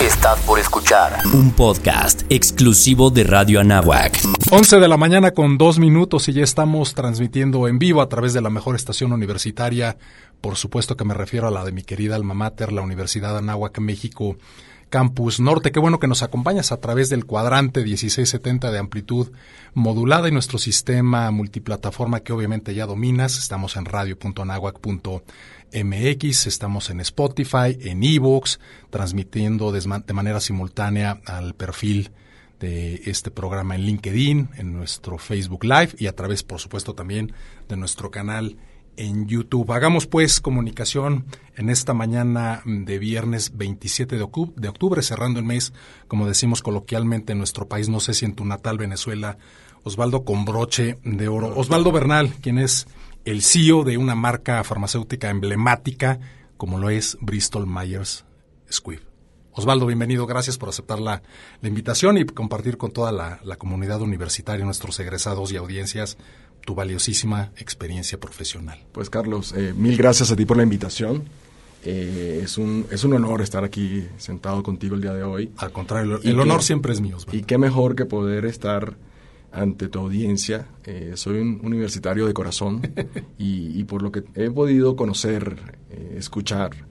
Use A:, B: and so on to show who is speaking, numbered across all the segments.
A: Estás por escuchar un podcast exclusivo de Radio Anáhuac.
B: 11 de la mañana con dos minutos y ya estamos transmitiendo en vivo a través de la mejor estación universitaria. Por supuesto que me refiero a la de mi querida alma mater, la Universidad Anáhuac México Campus Norte. Qué bueno que nos acompañas a través del cuadrante 1670 de amplitud modulada y nuestro sistema multiplataforma que obviamente ya dominas. Estamos en radio.anahuac.mx, estamos en Spotify, en Evox, transmitiendo de manera simultánea al perfil de este programa en LinkedIn, en nuestro Facebook Live y a través, por supuesto, también de nuestro canal en YouTube. Hagamos pues comunicación en esta mañana de viernes 27 de octubre, cerrando el mes, como decimos coloquialmente en nuestro país, no sé si en tu natal Venezuela, Osvaldo con broche de oro. Osvaldo Bernal, quien es el CEO de una marca farmacéutica emblemática como lo es Bristol Myers Squibb. Osvaldo, bienvenido, gracias por aceptar la, invitación y compartir con toda la, la comunidad universitaria, nuestros egresados y audiencias, tu valiosísima experiencia profesional.
C: Pues Carlos, eh, mil gracias a ti por la invitación. Eh, es, un, es un honor estar aquí sentado contigo el día de hoy.
B: Al contrario, el, honor siempre es mío.
C: Y qué mejor que poder estar ante tu audiencia. Eh, soy un universitario de corazón y, y, por lo que he podido conocer, escuchar,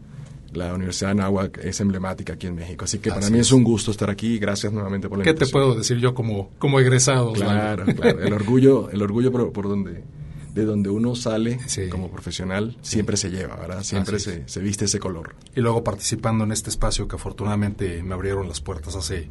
C: la Universidad de Anáhuac es emblemática aquí en México. Así que para mí es. un gusto estar aquí. Gracias nuevamente por la
B: ¿Qué te puedo decir yo como, como egresado?
C: Claro, claro. El orgullo, el orgullo por, donde de donde uno sale como profesional siempre se lleva, ¿verdad? Siempre se, se, viste ese color.
B: Y luego participando en este espacio que afortunadamente me abrieron las puertas hace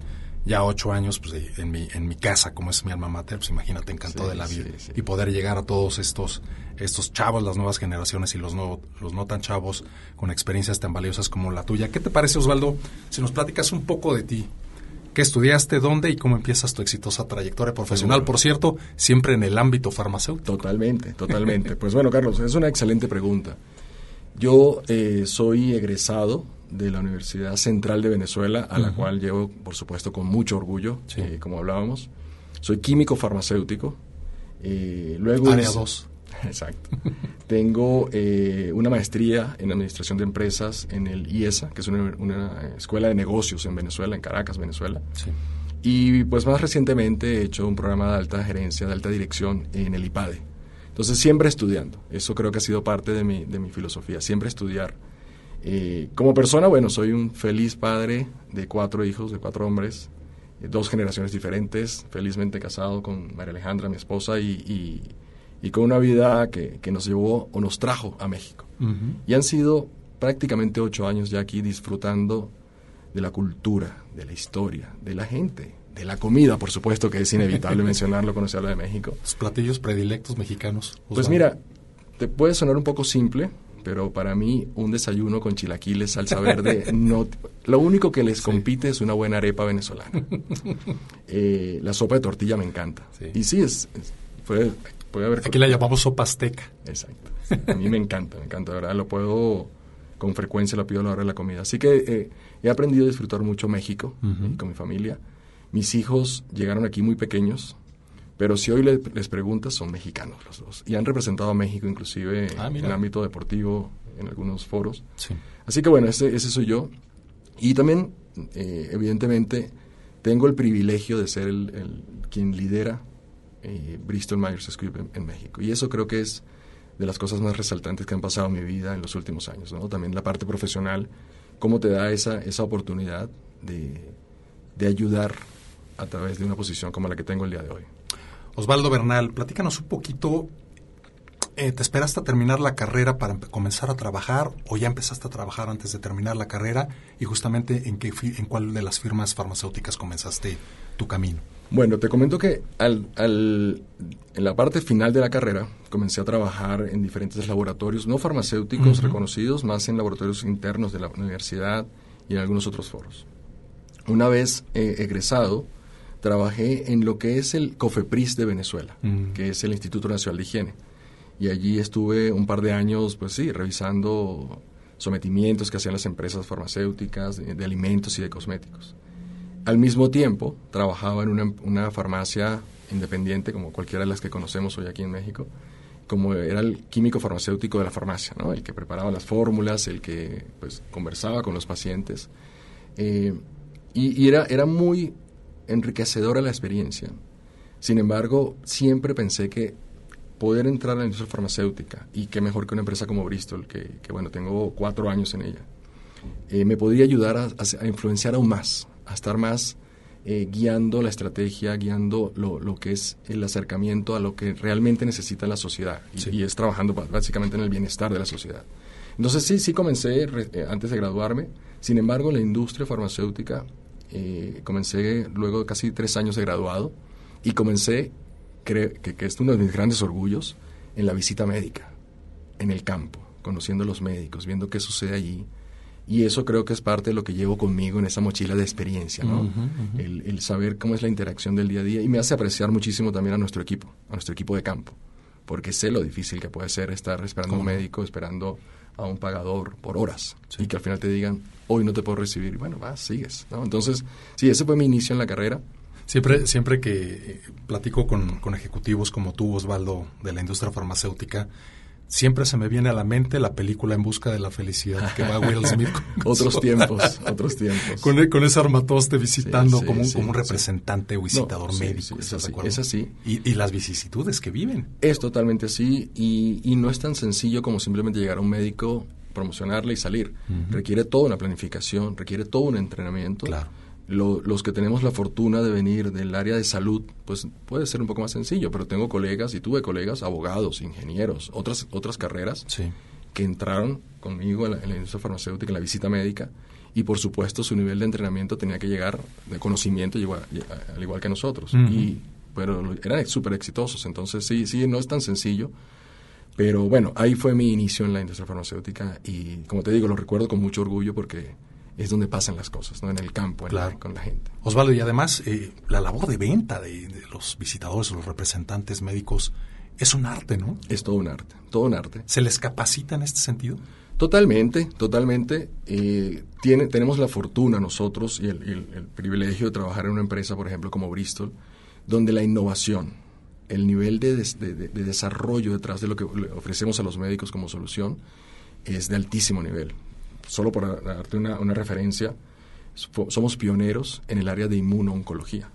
B: ya ocho años pues, en, mi, en mi casa, como es mi alma mater, pues imagínate, encantó de la vida. Y poder llegar a todos estos, estos chavos, las nuevas generaciones y los no, los no tan chavos con experiencias tan valiosas como la tuya. ¿Qué te parece, Osvaldo, si nos platicas un poco de ti? ¿Qué estudiaste, dónde y cómo empiezas tu exitosa trayectoria profesional? Por cierto, siempre en el ámbito farmacéutico.
C: Totalmente, totalmente. pues bueno, Carlos, es una excelente pregunta. Yo eh, soy egresado de la Universidad Central de Venezuela, a la cual llevo, por supuesto, con mucho orgullo, eh, como hablábamos. Soy químico farmacéutico.
B: Eh, luego Área 2.
C: Exacto. Tengo eh, una maestría en Administración de Empresas en el IESA, que es una, escuela de negocios en Venezuela, en Caracas, Venezuela. Sí. Y pues más recientemente he hecho un programa de alta gerencia, de alta dirección en el IPADE. Entonces siempre estudiando. Eso creo que ha sido parte de mi, de mi filosofía, siempre estudiar eh, como persona, bueno, soy un feliz padre de cuatro hijos, de cuatro hombres, eh, dos generaciones diferentes, felizmente casado con María Alejandra, mi esposa, y, con una vida que, nos llevó o nos trajo a México. Y han sido prácticamente ocho años ya aquí disfrutando de la cultura, de la historia, de la gente, de la comida, por supuesto que es inevitable mencionarlo cuando se habla de México.
B: Los platillos predilectos mexicanos.
C: Pues mira, te puede sonar un poco simple, pero para mí un desayuno con chilaquiles, salsa verde, no, lo único que les compite es una buena arepa venezolana. Eh, la sopa de tortilla me encanta. Y sí, es, puede, haber...
B: Aquí la llamamos sopa azteca.
C: Exacto. A mí me encanta, me encanta, ¿verdad? Lo puedo, con frecuencia lo pido a la hora de la comida. Así que eh, he aprendido a disfrutar mucho México con mi familia. Mis hijos llegaron aquí muy pequeños, pero si hoy les preguntas, son mexicanos los dos. Y han representado a México inclusive ah, en el ámbito deportivo, en algunos foros. Así que bueno, ese, ese soy yo. Y también, eh, evidentemente, tengo el privilegio de ser el, quien lidera eh, Bristol Myers Squibb en, México. Y eso creo que es de las cosas más resaltantes que han pasado en mi vida en los últimos años. ¿no? También la parte profesional, cómo te da esa, esa oportunidad de, de ayudar a través de una posición como la que tengo el día de hoy.
B: Osvaldo Bernal, platícanos un poquito. Eh, ¿Te esperaste a terminar la carrera para comenzar a trabajar o ya empezaste a trabajar antes de terminar la carrera? Y justamente en, qué, en cuál de las firmas farmacéuticas comenzaste tu camino.
C: Bueno, te comento que al, al, en la parte final de la carrera comencé a trabajar en diferentes laboratorios, no farmacéuticos reconocidos, más en laboratorios internos de la universidad y en algunos otros foros. Una vez eh, egresado, trabajé en lo que es el COFEPRIS de Venezuela, mm. que es el Instituto Nacional de Higiene. Y allí estuve un par de años, pues sí, revisando sometimientos que hacían las empresas farmacéuticas de, alimentos y de cosméticos. Al mismo tiempo, trabajaba en una, farmacia independiente, como cualquiera de las que conocemos hoy aquí en México, como era el químico farmacéutico de la farmacia, ¿no? el que preparaba las fórmulas, el que pues, conversaba con los pacientes. Eh, Y, y era, era muy enriquecedora la experiencia. Sin embargo, siempre pensé que poder entrar a la industria farmacéutica, y qué mejor que una empresa como Bristol, que, bueno, tengo cuatro años en ella, eh, me podría ayudar a, influenciar aún más, a estar más eh, guiando la estrategia, guiando lo, lo, que es el acercamiento a lo que realmente necesita la sociedad, y, es trabajando básicamente en el bienestar de la sociedad. Entonces sí, sí comencé eh, antes de graduarme, sin embargo la industria farmacéutica, comencé luego de casi tres años de graduado, y comencé creo que, que es uno de mis grandes orgullos en la visita médica, en el campo, conociendo a los médicos, viendo qué sucede allí. Y eso creo que es parte de lo que llevo conmigo en esa mochila de experiencia, ¿no? El, saber cómo es la interacción del día a día y me hace apreciar muchísimo también a nuestro equipo, a nuestro equipo de campo, porque sé lo difícil que puede ser estar esperando a un médico, esperando a un pagador por horas y que al final te digan, hoy no te puedo recibir. Y bueno, vas, sigues, ¿no? Entonces, sí, ese fue mi inicio en la carrera
B: Siempre, siempre que eh, platico con, ejecutivos como tú, Osvaldo, de la industria farmacéutica, siempre se me viene a la mente la película En busca de la felicidad que va Will Smith.
C: otros tiempos, otros tiempos.
B: Con, con ese armatoste visitando como, un, como un representante o visitador médico.
C: es, así, es así.
B: Y, las vicisitudes que viven.
C: Es totalmente así y, y, no es tan sencillo como simplemente llegar a un médico, promocionarle y salir. Requiere toda una planificación, requiere todo un entrenamiento.
B: Claro
C: los que tenemos la fortuna de venir del área de salud, pues puede ser un poco más sencillo, pero tengo colegas y tuve colegas, abogados, ingenieros, otras, otras carreras que entraron conmigo en la, industria farmacéutica, en la visita médica, y por supuesto su nivel de entrenamiento tenía que llegar, de conocimiento, al igual que nosotros. y, pero eran súper exitosos, entonces sí, sí, no es tan sencillo. Pero bueno, ahí fue mi inicio en la industria farmacéutica y como te digo, lo recuerdo con mucho orgullo porque es donde pasan las cosas, ¿no? En el campo, con la gente.
B: Osvaldo, y además eh, la labor de venta de, los visitadores, los representantes médicos, es un arte, ¿no?
C: Es todo un arte, todo un arte.
B: ¿Se les capacita en este sentido?
C: Totalmente, totalmente. Eh, tiene, tenemos la fortuna nosotros y el, privilegio de trabajar en una empresa, por ejemplo, como Bristol, donde la innovación, el nivel de, de desarrollo detrás de lo que ofrecemos a los médicos como solución es de altísimo nivel solo por darte una, referencia, somos pioneros en el área de inmunooncología.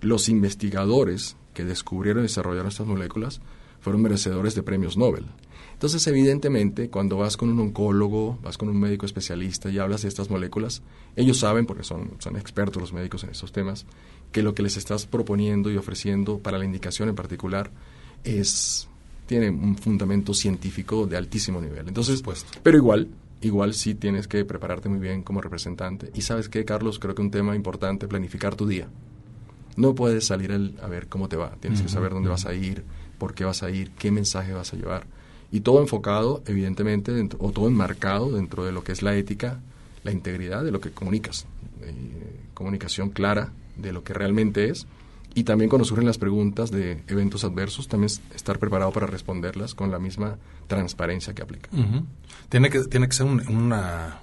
C: Los investigadores que descubrieron y desarrollaron estas moléculas fueron merecedores de premios Nobel. Entonces, evidentemente, cuando vas con un oncólogo, vas con un médico especialista y hablas de estas moléculas, ellos saben, porque son, son expertos los médicos en estos temas, que lo que les estás proponiendo y ofreciendo para la indicación en particular es tiene un fundamento científico de altísimo nivel. Entonces, pero igual, igual sí tienes que prepararte muy bien como representante. Y sabes qué, Carlos, creo que un tema importante, planificar tu día. No puedes salir a ver cómo te va, tienes que saber dónde vas a ir, por qué vas a ir, qué mensaje vas a llevar. Y todo enfocado, evidentemente, o todo enmarcado dentro de lo que es la ética, la integridad de lo que comunicas. Eh, comunicación clara de lo que realmente es y también cuando surgen las preguntas de eventos adversos, también estar preparado para responderlas con la misma transparencia que aplica.
B: tiene, que, tiene que ser una,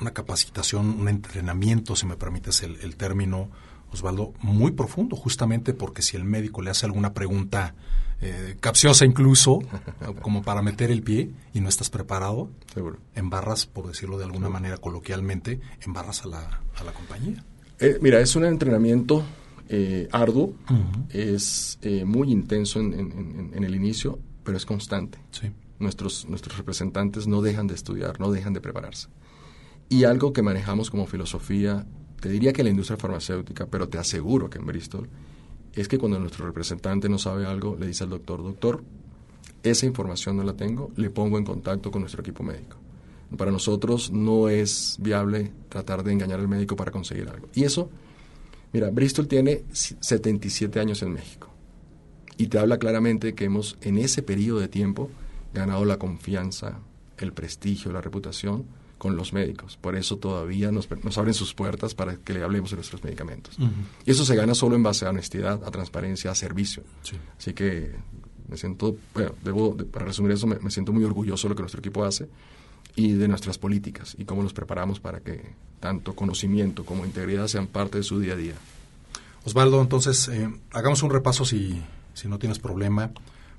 B: una capacitación, un entrenamiento, si me permites el, término, Osvaldo, muy profundo, justamente porque si el médico le hace alguna pregunta eh, capciosa incluso, como para meter el pie y no estás preparado,
C: Seguro.
B: embarras, por decirlo de alguna manera coloquialmente, embarras a la, a la compañía.
C: Eh, mira, es un entrenamiento eh, arduo, es eh, muy intenso en, el inicio, pero es constante. Nuestros, nuestros representantes no dejan de estudiar, no dejan de prepararse. Y algo que manejamos como filosofía, te diría que la industria farmacéutica, pero te aseguro que en Bristol, es que cuando nuestro representante no sabe algo, le dice al doctor, doctor, esa información no la tengo, le pongo en contacto con nuestro equipo médico. Para nosotros no es viable tratar de engañar al médico para conseguir algo. Y eso Mira, Bristol tiene 77 años en México y te habla claramente que hemos en ese periodo de tiempo ganado la confianza, el prestigio, la reputación con los médicos. Por eso todavía nos, abren sus puertas para que le hablemos de nuestros medicamentos. Y eso se gana solo en base a honestidad, a transparencia, a servicio. Así que me siento, bueno, debo, para resumir eso, me, me, siento muy orgulloso de lo que nuestro equipo hace y de nuestras políticas y cómo nos preparamos para que tanto conocimiento como integridad sean parte de su día a día.
B: Osvaldo, entonces, eh, hagamos un repaso, si, si no tienes problema,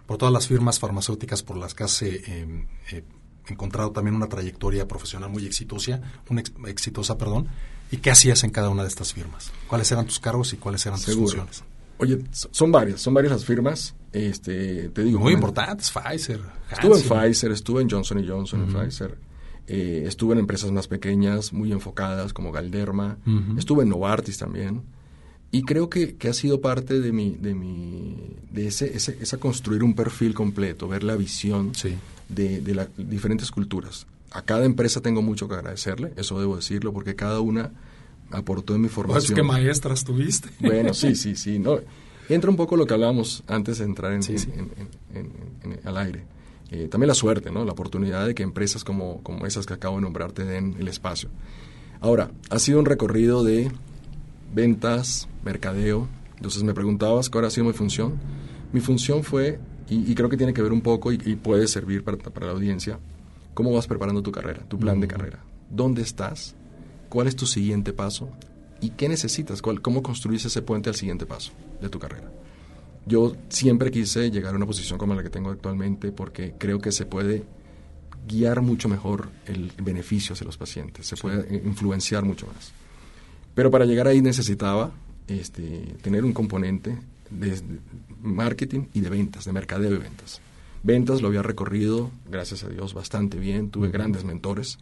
B: por todas las firmas farmacéuticas por las que has eh, eh, encontrado también una trayectoria profesional muy exitosa, una exitosa, perdón. ¿Y qué hacías en cada una de estas firmas? ¿Cuáles eran tus cargos y cuáles eran tus funciones?
C: Oye, son varias, son varias las firmas. Este, te digo.
B: Muy importantes, Pfizer.
C: Estuve en Pfizer, estuve en Johnson Johnson, en Pfizer. Eh, estuve en empresas más pequeñas, muy enfocadas, como Galderma. Estuve en Novartis también. Y creo que, que, ha sido parte de mi, de mi, de ese, ese, esa construir un perfil completo, ver la visión de, de las diferentes culturas. A cada empresa tengo mucho que agradecerle, eso debo decirlo, porque cada una aportó en mi formación.
B: Pues que maestras tuviste.
C: Bueno, sí, sí, sí. No, entra un poco lo que hablábamos antes de entrar en, en, al aire. Eh, también la suerte, ¿no? La oportunidad de que empresas como, como esas que acabo de nombrar te den el espacio. Ahora, ha sido un recorrido de ventas, mercadeo. Entonces me preguntabas cuál ha sido mi función. Mi función fue, y, creo que tiene que ver un poco y, puede servir para, para, la audiencia, cómo vas preparando tu carrera, tu plan de carrera. ¿Dónde estás? ¿Cuál es tu siguiente paso? ¿Y qué necesitas? ¿Cuál, ¿Cómo construís ese puente al siguiente paso de tu carrera? Yo siempre quise llegar a una posición como la que tengo actualmente porque creo que se puede guiar mucho mejor el beneficio hacia los pacientes, se puede influenciar mucho más. Pero para llegar ahí necesitaba este, tener un componente de marketing y de ventas, de mercadeo y ventas. Ventas lo había recorrido, gracias a Dios, bastante bien. Tuve grandes mentores,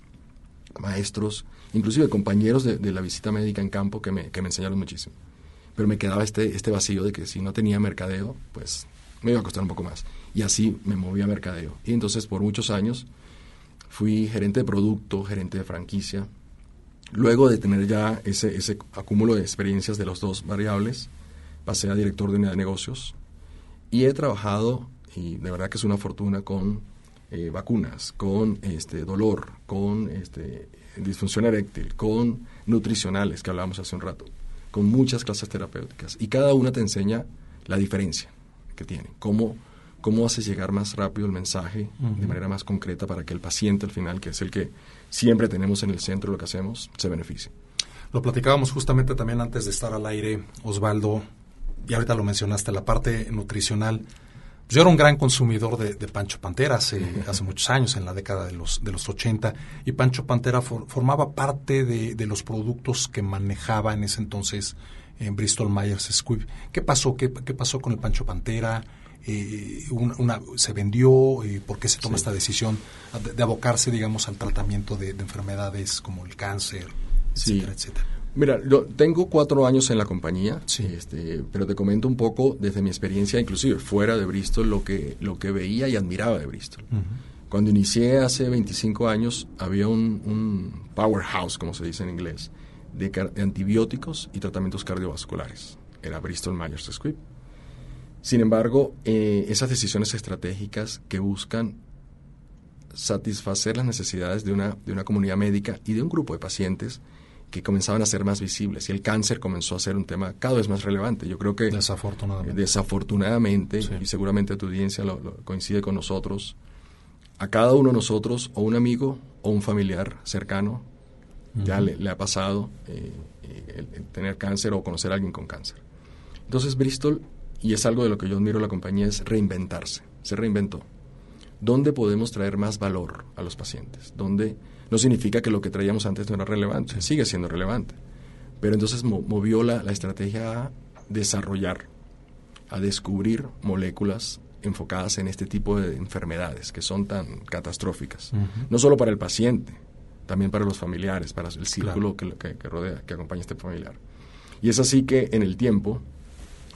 C: maestros, inclusive compañeros de, la visita médica en campo que me, que me, enseñaron muchísimo. Pero me quedaba este, este vacío de que si no tenía mercadeo, pues me iba a costar un poco más. Y así me movía a mercadeo. Y entonces por muchos años fui gerente de producto, gerente de franquicia, Luego de tener ya ese, ese acúmulo de experiencias de los dos variables, pasé a director de unidad de negocios y he trabajado, y de verdad que es una fortuna, con eh, vacunas, con este, dolor, con este, disfunción eréctil, con nutricionales, que hablábamos hace un rato, con muchas clases terapéuticas. Y cada una te enseña la diferencia que tiene, cómo, cómo haces llegar más rápido el mensaje de manera más concreta para que el paciente al final, que es el que siempre tenemos en el centro lo que hacemos, se beneficie.
B: Lo platicábamos justamente también antes de estar al aire, Osvaldo, y ahorita lo mencionaste, la parte nutricional. Yo era un gran consumidor de, Pancho Pantera hace, hace, muchos años, en la década de los, de los 80, y Pancho Pantera formaba parte de, los productos que manejaba en ese entonces en Bristol Myers Squibb. ¿Qué pasó? ¿Qué, ¿Qué, pasó con el Pancho Pantera? eh, una, se vendió, eh, por qué se toma esta decisión de, abocarse, digamos, al tratamiento de, enfermedades como el cáncer, etcétera, etcétera.
C: Mira, yo tengo cuatro años en la compañía, este, pero te comento un poco desde mi experiencia, inclusive fuera de Bristol, lo que, lo que veía y admiraba de Bristol. Cuando inicié hace 25 años, había un, powerhouse, como se dice en inglés, de, de, antibióticos y tratamientos cardiovasculares. Era Bristol Myers Squibb. Sin embargo, eh, esas decisiones estratégicas que buscan satisfacer las necesidades de una, de una comunidad médica y de un grupo de pacientes que comenzaban a ser más visibles y el cáncer comenzó a ser un tema cada vez más relevante. Yo creo que
B: desafortunadamente,
C: desafortunadamente y seguramente tu audiencia lo, coincide con nosotros, a cada uno de nosotros o un amigo o un familiar cercano ya le, ha pasado eh, eh, el tener cáncer o conocer a alguien con cáncer. Entonces Bristol y es algo de lo que yo admiro a la compañía, es reinventarse. Se reinventó. ¿Dónde podemos traer más valor a los pacientes? ¿Dónde no significa que lo que traíamos antes no era relevante? Sigue siendo relevante. Pero entonces movió la, estrategia a desarrollar, a descubrir moléculas enfocadas en este tipo de enfermedades que son tan catastróficas. No solo para el paciente, también para los familiares, para el círculo que, que, rodea, que acompaña a este familiar. Y es así que en el tiempo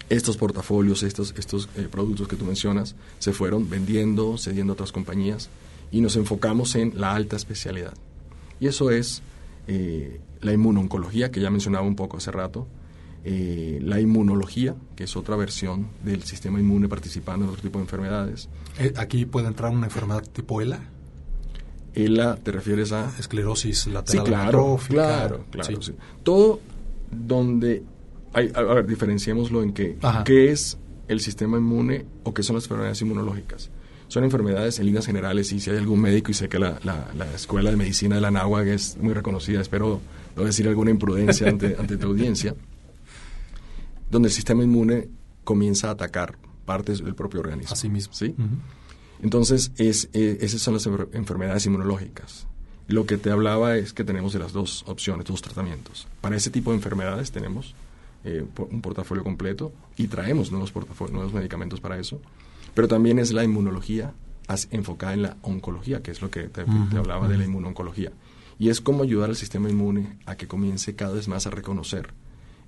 C: estos portafolios, estos, estos eh, productos que tú mencionas, se fueron vendiendo, cediendo a otras compañías y nos enfocamos en la alta especialidad. Y eso es eh, la inmunoncología, que ya mencionaba un poco hace rato, eh, la inmunología, que es otra versión del sistema inmune participando en otro tipo de enfermedades.
B: ¿Aquí puede entrar una enfermedad tipo ELA?
C: ELA, ¿te refieres a...?
B: Esclerosis lateral
C: sí, claro, Claro, claro. Sí. Todo donde a, ver, diferenciémoslo en qué. ¿Qué es el sistema inmune o qué son las enfermedades inmunológicas? Son enfermedades en líneas generales y si hay algún médico y sé que la, Escuela de Medicina de la NAWAG es muy reconocida, espero no decir alguna imprudencia ante, ante tu audiencia, donde el sistema inmune comienza a atacar partes del propio organismo.
B: Así mismo.
C: ¿sí? Entonces, es, eh, esas son las enfermedades inmunológicas. Lo que te hablaba es que tenemos de las dos opciones, dos tratamientos. Para ese tipo de enfermedades tenemos eh, un portafolio completo y traemos nuevos, nuevos medicamentos para eso. Pero también es la inmunología enfocada en la oncología, que es lo que te, hablaba de la inmunoncología. Y es cómo ayudar al sistema inmune a que comience cada vez más a reconocer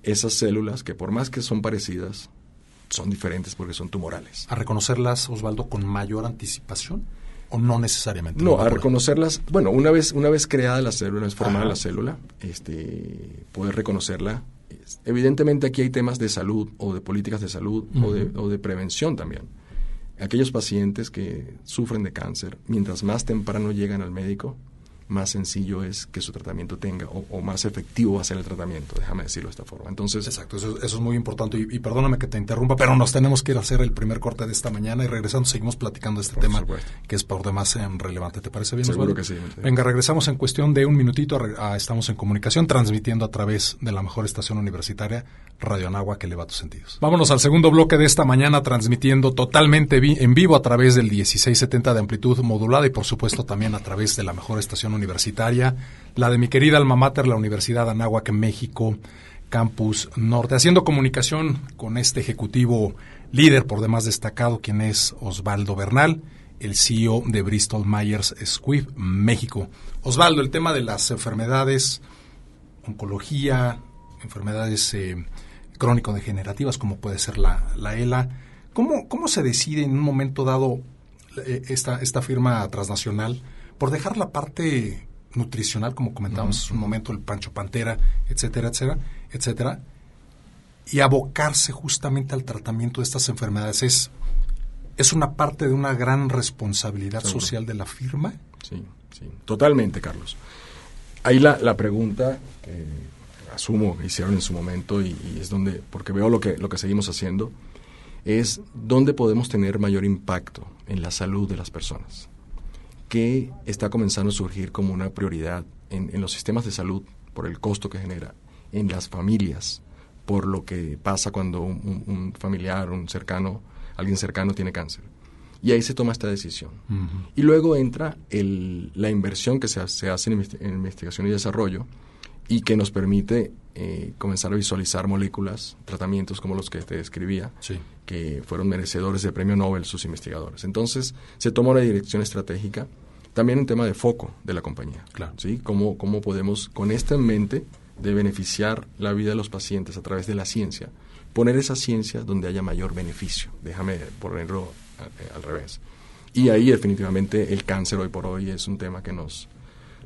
C: esas células que por más que son parecidas, son diferentes porque son tumorales.
B: ¿A reconocerlas, Osvaldo, con mayor anticipación? ¿O no necesariamente?
C: No, a reconocerlas, bueno, una vez, una vez creada la célula, es formada la célula, este, poder reconocerla. Evidentemente aquí hay temas de salud o de políticas de salud o, de, o de prevención también. Aquellos pacientes que sufren de cáncer, mientras más temprano llegan al médico, más sencillo es que su tratamiento tenga o, más efectivo va a ser el tratamiento, déjame decirlo de esta forma. Entonces,
B: Exacto, eso, es muy importante y, perdóname que te interrumpa, pero nos tenemos que ir a hacer el primer corte de esta mañana y regresando seguimos platicando de este tema que es por demás eh, relevante. ¿Te parece bien?
C: Seguro que sí.
B: Venga, regresamos en cuestión de un minutito, estamos en comunicación transmitiendo a través de la mejor estación universitaria Radio Anagua que eleva tus sentidos. Vámonos al segundo bloque de esta mañana transmitiendo totalmente en vivo a través del 1670 de amplitud modulada y por supuesto también a través de la mejor estación universitaria, la de mi querida alma mater, la Universidad Anáhuac México, Campus Norte, haciendo comunicación con este ejecutivo líder por demás destacado, quien es Osvaldo Bernal, el CEO de Bristol Myers Squibb México. Osvaldo, el tema de las enfermedades, oncología, enfermedades eh, crónico-degenerativas, como puede ser la, la ELA, ¿cómo, ¿cómo se decide en un momento dado eh, esta, esta firma transnacional por dejar la parte nutricional, como comentábamos en un momento, el Pancho Pantera, etcétera, etcétera, etcétera, y abocarse justamente al tratamiento de estas enfermedades es, es una parte de una gran responsabilidad social de la firma.
C: Sí, sí, totalmente, Carlos. Ahí la, la pregunta que asumo que hicieron en su momento y, y, es donde, porque veo lo que, lo que seguimos haciendo, es dónde podemos tener mayor impacto en la salud de las personas que está comenzando a surgir como una prioridad en, los sistemas de salud por el costo que genera, en las familias, por lo que pasa cuando un, familiar, un cercano, alguien cercano tiene cáncer. Y ahí se toma esta decisión. Y luego entra la inversión que se, hace en, investigación y desarrollo y que nos permite eh, comenzar a visualizar moléculas, tratamientos como los que te describía, que fueron merecedores de premio Nobel sus investigadores. Entonces, se toma una dirección estratégica también un tema de foco de la compañía.
B: Claro.
C: ¿sí? ¿Cómo, ¿Cómo podemos, con esto en mente, de beneficiar la vida de los pacientes a través de la ciencia, poner esa ciencia donde haya mayor beneficio? Déjame ponerlo eh, al revés. Y ahí definitivamente el cáncer hoy por hoy es un tema que nos,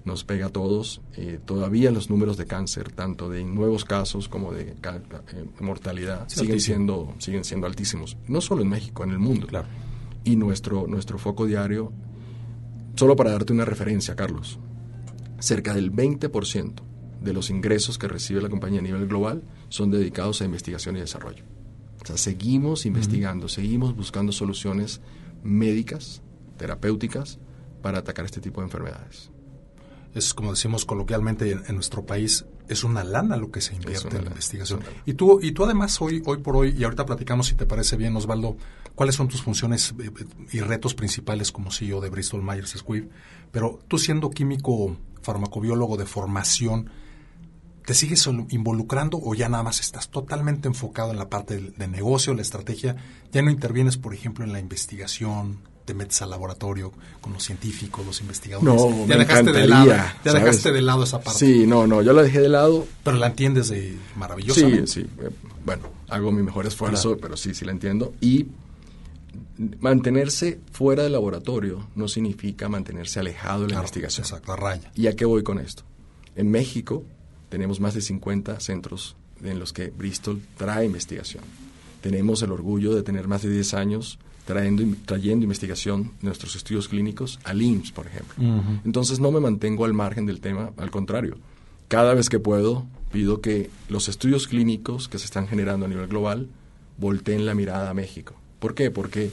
C: nos pega a todos. Eh, todavía los números de cáncer, tanto de nuevos casos como de eh, mortalidad, siguen, siendo, siguen siendo altísimos. No solo en México, en el mundo.
B: Claro.
C: Y nuestro, nuestro foco diario Solo para darte una referencia, Carlos, cerca del 20% de los ingresos que recibe la compañía a nivel global son dedicados a investigación y desarrollo. O sea, seguimos investigando, seguimos buscando soluciones médicas, terapéuticas, para atacar este tipo de enfermedades.
B: Es como decimos coloquialmente en, nuestro país, es una lana lo que se invierte en la investigación. Y tú, y tú además hoy, hoy por hoy, y ahorita platicamos si te parece bien, Osvaldo, cuáles son tus funciones eh, y retos principales como CEO de Bristol Myers Squibb, pero tú siendo químico farmacobiólogo de formación, ¿te sigues involucrando o ya nada más estás totalmente enfocado en la parte de, negocio, la estrategia? ¿Ya no intervienes, por ejemplo, en la investigación? Te metes al laboratorio con los científicos, los investigadores.
C: No, ya dejaste de
B: lado, ya dejaste de lado esa parte.
C: Sí, no, no, yo la dejé de lado.
B: Pero la entiendes de maravillosa.
C: Sí, sí. Eh, bueno, hago mi mejor esfuerzo, pero sí, sí la entiendo. Y mantenerse fuera del laboratorio no significa mantenerse alejado de la investigación.
B: Exacto, a raya.
C: ¿Y a qué voy con esto? En México tenemos más de 50 centros en los que Bristol trae investigación. Tenemos el orgullo de tener más de 10 años trayendo, trayendo investigación de nuestros estudios clínicos al IMSS, por ejemplo. Entonces no me mantengo al margen del tema, al contrario. Cada vez que puedo, pido que los estudios clínicos que se están generando a nivel global volteen la mirada a México ¿Por qué? Porque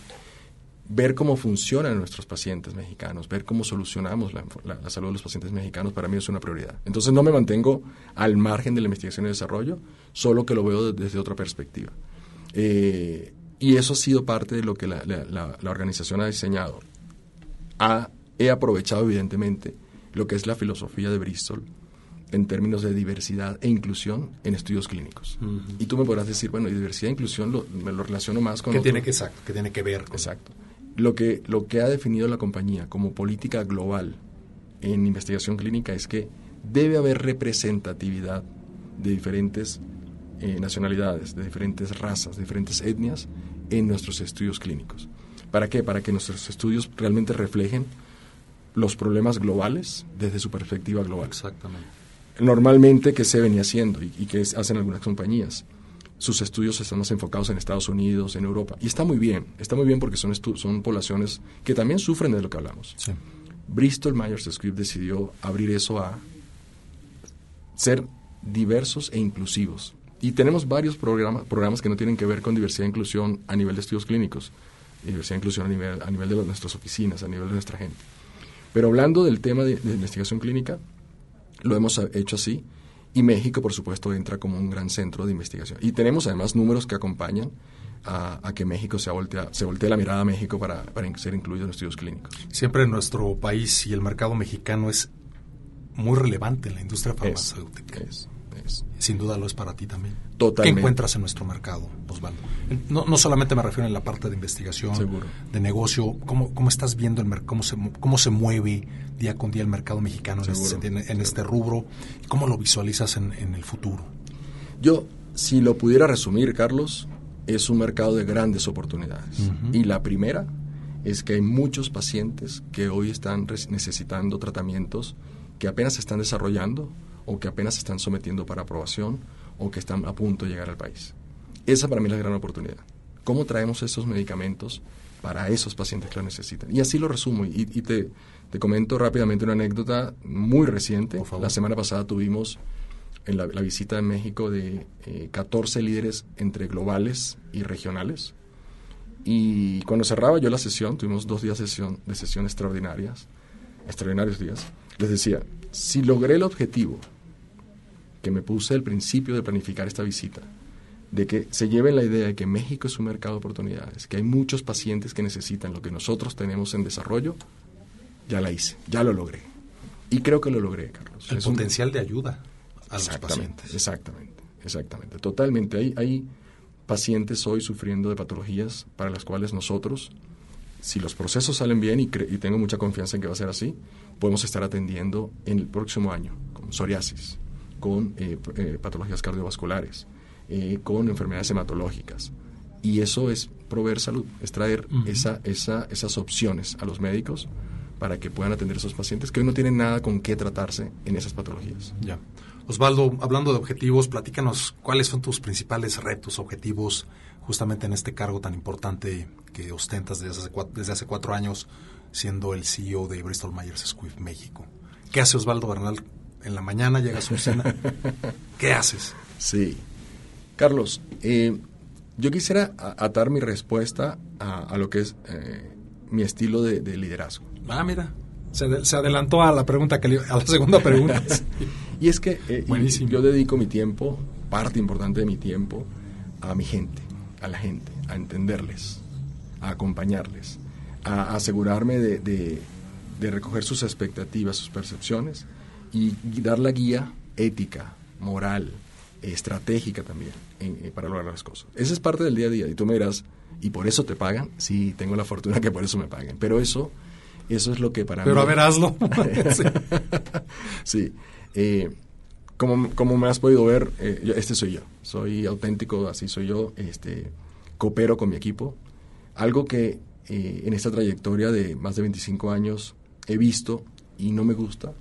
C: ver cómo funcionan nuestros pacientes mexicanos, ver cómo solucionamos la, salud de los pacientes mexicanos, para mí es una prioridad. Entonces no me mantengo al margen de la investigación y desarrollo, solo que lo veo desde otra perspectiva. Eh, y eso ha sido parte de lo que la, organización ha diseñado. he aprovechado evidentemente lo que es la filosofía de Bristol en términos de diversidad e inclusión en estudios clínicos. Y tú me podrás decir, bueno, y diversidad e inclusión lo, me lo relaciono más con...
B: ¿Qué tiene que, exacto, que tiene que ver
C: Exacto. Lo que, lo que ha definido la compañía como política global en investigación clínica es que debe haber representatividad de diferentes eh, nacionalidades, de diferentes razas, de diferentes etnias en nuestros estudios clínicos. ¿Para qué? Para que nuestros estudios realmente reflejen los problemas globales desde su perspectiva global.
B: Exactamente.
C: Normalmente, ¿qué se venía haciendo y, y qué hacen algunas compañías? Sus estudios están más enfocados en Estados Unidos, en Europa. Y está muy bien, está muy bien porque son, son poblaciones que también sufren de lo que hablamos.
B: Sí.
C: Bristol Myers Squibb decidió abrir eso a ser diversos e inclusivos. Y tenemos varios programas, programas que no tienen que ver con diversidad e inclusión a nivel de estudios clínicos, diversidad e inclusión a nivel, a nivel de nuestras oficinas, a nivel de nuestra gente. Pero hablando del tema de, investigación clínica, lo hemos hecho así. Y México, por supuesto, entra como un gran centro de investigación. Y tenemos además números que acompañan a, que México se voltee, se voltee la mirada a México para, para ser incluido en estudios clínicos.
B: Siempre nuestro país y el mercado mexicano es muy relevante en la industria farmacéutica.
C: Es,
B: Sin duda lo es para ti también.
C: Totalmente.
B: ¿Qué encuentras en nuestro mercado, Osvaldo? No, no solamente me refiero en la parte de investigación, de negocio, ¿cómo, cómo estás viendo el mercado, cómo se, cómo se mueve día con día el mercado mexicano en este, en, este, rubro? ¿Cómo lo visualizas en, el futuro?
C: Yo, si lo pudiera resumir, Carlos, es un mercado de grandes oportunidades. Y la primera es que hay muchos pacientes que hoy están necesitando tratamientos que apenas se están desarrollando o que apenas se están sometiendo para aprobación o que están a punto de llegar al país. Esa para mí es la gran oportunidad. ¿Cómo traemos esos medicamentos para esos pacientes que lo necesitan? Y así lo resumo y, te, te, comento rápidamente una anécdota muy reciente. La semana pasada tuvimos en la, visita en México de 14 eh, líderes entre globales y regionales. Y cuando cerraba yo la sesión, tuvimos dos días sesión, de sesión extraordinarias, extraordinarios días, les decía, si logré el objetivo que me puse al principio de planificar esta visita, de que se lleve la idea de que México es un mercado de oportunidades, que hay muchos pacientes que necesitan lo que nosotros tenemos en desarrollo, ya la hice, ya lo logré. Y creo que lo logré, Carlos.
B: El potencial de ayuda a los pacientes.
C: Exactamente, exactamente. Totalmente. Hay, hay pacientes hoy sufriendo de patologías para las cuales nosotros, si los procesos salen bien y, y tengo mucha confianza en que va a ser así, podemos estar atendiendo en el próximo año, con psoriasis, con eh, eh, patologías cardiovasculares, eh, con enfermedades hematológicas. Y eso es proveer salud, es traer esa, esa, esas opciones a los médicos para que puedan atender a esos pacientes que hoy no tienen nada con qué tratarse en esas patologías.
B: Ya. Osvaldo, hablando de objetivos, platícanos cuáles son tus principales retos, objetivos, justamente en este cargo tan importante que ostentas desde hace cuatro, desde hace cuatro años, siendo el CEO de Bristol Myers Squibb México. ¿Qué hace Osvaldo Bernal en la mañana llega a su cena. ¿Qué haces?
C: Sí. Carlos, eh, yo quisiera atar mi respuesta a, lo que es eh, mi estilo de, liderazgo.
B: Ah, mira. Se, adelantó a la pregunta que a la segunda pregunta.
C: y es que eh, yo dedico mi tiempo, parte importante de mi tiempo, a mi gente, a la gente, a entenderles, a acompañarles, a asegurarme de, de recoger sus expectativas, sus percepciones y dar la guía ética, moral, estratégica también eh, para lograr las cosas. Esa es parte del día a día y tú me dirás, ¿y por eso te pagan? Sí, tengo la fortuna que por eso me paguen, pero eso, eso es lo que para
B: pero mí... Pero a ver, hazlo.
C: sí. Eh, como, como, me has podido ver, eh, este soy yo, soy auténtico, así soy yo, este, coopero con mi equipo. Algo que en esta trayectoria de más de 25 años he visto y no me gusta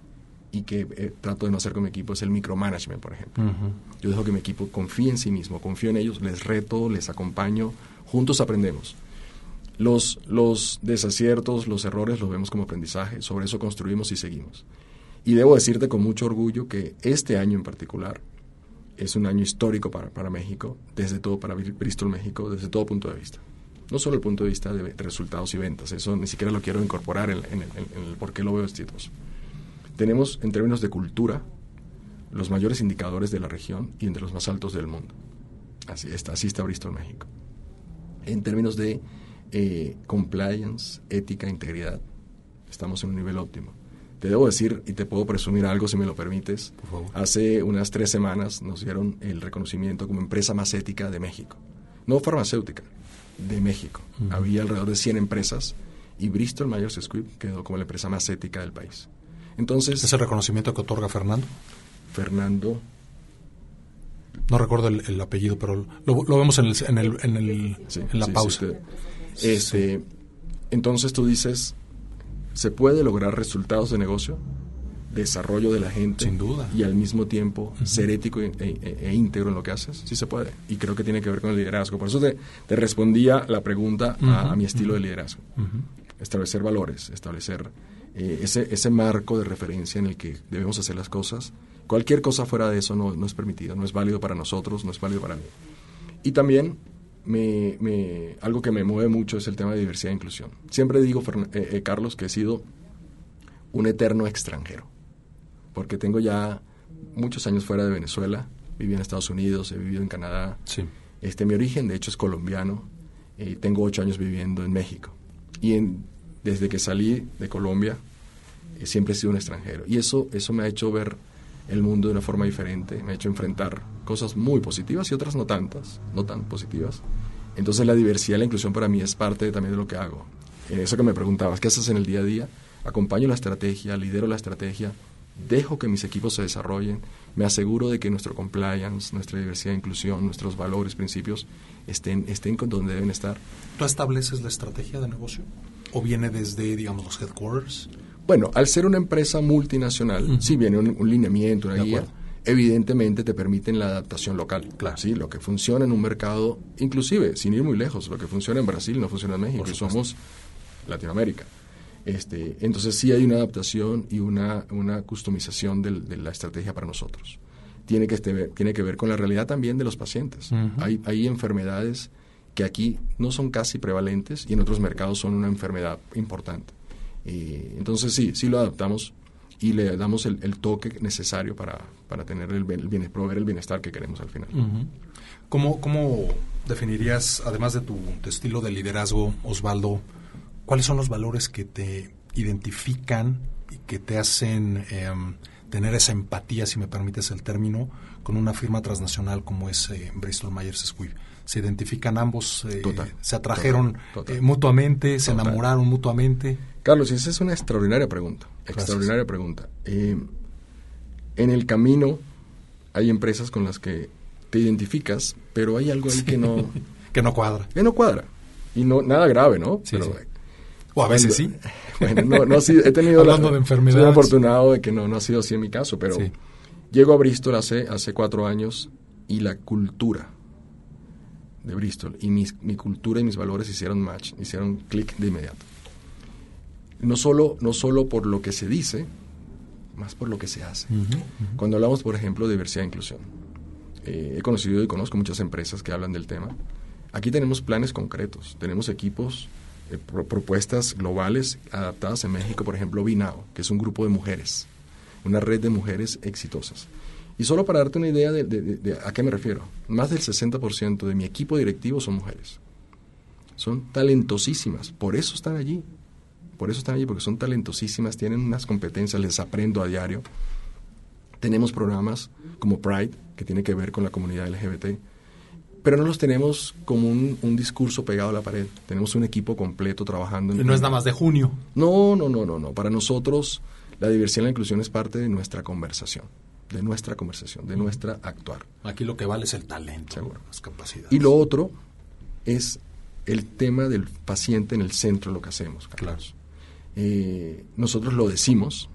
C: y que eh, trato de no hacer con mi equipo es el micromanagement, por ejemplo. Yo dejo que mi equipo confíe en sí mismo, confío en ellos, les reto, les acompaño, juntos aprendemos. Los, los desaciertos, los errores los vemos como aprendizaje, sobre eso construimos y seguimos. Y debo decirte con mucho orgullo que este año en particular es un año histórico para, para México, desde todo, para Bristol, México, desde todo punto de vista. No solo el punto de vista de, resultados y ventas, eso ni siquiera lo quiero incorporar en, en, en el por qué lo veo exitoso tenemos en términos de cultura los mayores indicadores de la región y entre los más altos del mundo. Así está, así está Bristol, México. En términos de eh, compliance, ética, integridad, estamos en un nivel óptimo. Te debo decir y te puedo presumir algo si me lo permites. Hace unas tres semanas nos dieron el reconocimiento como empresa más ética de México. No farmacéutica, de México. Había alrededor de 100 empresas y Bristol Myers Squibb quedó como la empresa más ética del país. Entonces,
B: ¿Es el reconocimiento que otorga Fernando?
C: Fernando.
B: No recuerdo el, apellido, pero lo, vemos en, el, en, el, en, el, en la pausa.
C: este, entonces tú dices, ¿se puede lograr resultados de negocio? desarrollo de la gente
B: Sin duda.
C: y al mismo tiempo ser ético e, e, e, íntegro en lo que haces, sí se puede. Y creo que tiene que ver con el liderazgo. Por eso te, te respondía la pregunta a, mi estilo de liderazgo. Establecer valores, establecer eh, ese, ese marco de referencia en el que debemos hacer las cosas. Cualquier cosa fuera de eso no, no es permitida, no es válido para nosotros, no es válido para mí. Y también me, me, algo que me mueve mucho es el tema de diversidad e inclusión. Siempre digo, eh, eh, Carlos, que he sido un eterno extranjero, porque tengo ya muchos años fuera de Venezuela, viví en Estados Unidos, he vivido en Canadá.
B: Sí.
C: Este, mi origen, de hecho, es colombiano. y tengo ocho años viviendo en México. Y en, desde que salí de Colombia, eh, siempre he sido un extranjero. Y eso, eso me ha hecho ver el mundo de una forma diferente, me ha hecho enfrentar cosas muy positivas y otras no tantas, no tan positivas. Entonces la diversidad y la inclusión para mí es parte también de lo que hago. En eso que me preguntabas, ¿qué haces en el día a día? Acompaño la estrategia, lidero la estrategia, dejo que mis equipos se desarrollen, me aseguro de que nuestro compliance, nuestra diversidad e inclusión, nuestros valores, principios estén, estén donde deben estar.
B: ¿Tú estableces la estrategia de negocio? ¿O viene desde, digamos, los headquarters?
C: Bueno, al ser una empresa multinacional, si viene un, lineamiento, una guía, evidentemente te permiten la adaptación local.
B: Claro.
C: ¿sí? Lo que funciona en un mercado, inclusive, sin ir muy lejos, lo que funciona en Brasil no funciona en México, somos Latinoamérica. Este, entonces sí hay una adaptación y una, una customización de la estrategia para nosotros. Tiene que, este, tiene que ver con la realidad también de los pacientes. hay, hay enfermedades que aquí no son casi prevalentes y en otros mercados son una enfermedad importante. Eh, entonces sí, sí lo adaptamos y le damos el, toque necesario para, para tener el, bien, proveer el bienestar que queremos al final.
B: ¿Cómo, ¿Cómo, definirías, además de tu, estilo de liderazgo, Osvaldo, cuáles son los valores que te identifican y que te hacen em, tener esa empatía, si me permites el término, con una firma transnacional como es eh, Bristol Myers Squibb? Se identifican ambos, eh, se atrajeron eh, mutuamente, se enamoraron mutuamente.
C: Carlos, esa es una extraordinaria pregunta, extraordinaria pregunta. Eh, en el camino hay empresas con las que te identificas, pero hay algo ahí que no
B: que no cuadra,
C: que no cuadra y no nada grave, ¿no? pero,
B: O a veces sí.
C: Bueno, no, no he tenido
B: Hablando de enfermedades.
C: Soy afortunado de que no, no ha sido así en mi caso, pero llego a Bristol hace hace cuatro años y la cultura de Bristol y mi cultura y mis valores hicieron match, hicieron clic de inmediato. No solo, no solo por lo que se dice, más por lo que se hace. Cuando hablamos, por ejemplo, de diversidad e inclusión, eh, he conocido y conozco muchas empresas que hablan del tema. Aquí tenemos planes concretos, tenemos equipos, eh, propuestas globales adaptadas en México, por ejemplo, Binao, que es un grupo de mujeres, una red de mujeres exitosas y solo para darte una idea de, a qué me refiero, más del 60% de mi equipo directivo son mujeres. Son talentosísimas, por eso están allí. Por eso están allí, porque son talentosísimas, tienen unas competencias, les aprendo a diario. Tenemos programas como Pride, que tiene que ver con la comunidad LGBT, pero no los tenemos como un, discurso pegado a la pared. Tenemos un equipo completo trabajando.
B: En no es nada más de junio.
C: No, no, no, no, no. Para nosotros la diversión y la inclusión es parte de nuestra conversación de nuestra conversación, de nuestra actuar.
B: Aquí lo que vale es el talento, las capacidades.
C: Y lo otro es el tema del paciente en el centro de lo que hacemos.
B: Claro.
C: Eh, nosotros lo decimos,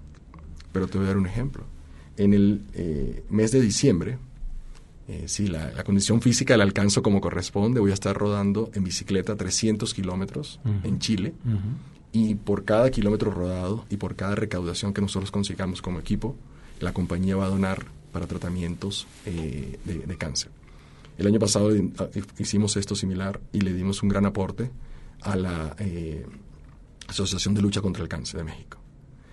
C: pero te voy a dar un ejemplo. En el eh, mes de diciembre, eh, si la, condición física la alcanzo como corresponde, voy a estar rodando en bicicleta 300 kilómetros en Chile. Y por cada kilómetro rodado y por cada recaudación que nosotros consigamos como equipo, la compañía va a donar para tratamientos eh, de, cáncer. El año pasado ah, hicimos esto similar y le dimos un gran aporte a la eh, Asociación de Lucha contra el Cáncer de México.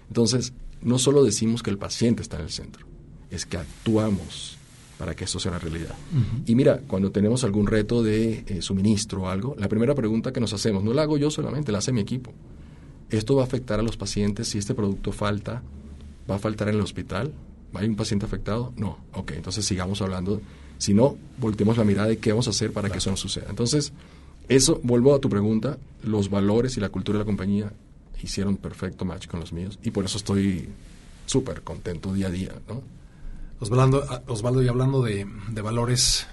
C: Entonces, no solo decimos que el paciente está en el centro, es que actuamos para que eso sea una realidad. Y mira, cuando tenemos algún reto de eh, suministro o algo, la primera pregunta que nos hacemos, no la hago yo solamente, la hace mi equipo. esto va a afectar a los pacientes si este producto falta, va a faltar en el hospital, ¿hay un paciente afectado? No, ok, entonces sigamos hablando. Si no, volteemos la mirada de qué vamos a hacer para que eso no suceda. Entonces, eso, vuelvo a tu pregunta, los valores y la cultura de la compañía hicieron perfecto match con los míos y por eso estoy súper contento día a día, ¿no?
B: Osvaldo, ah, Osvaldo y hablando de, de, valores,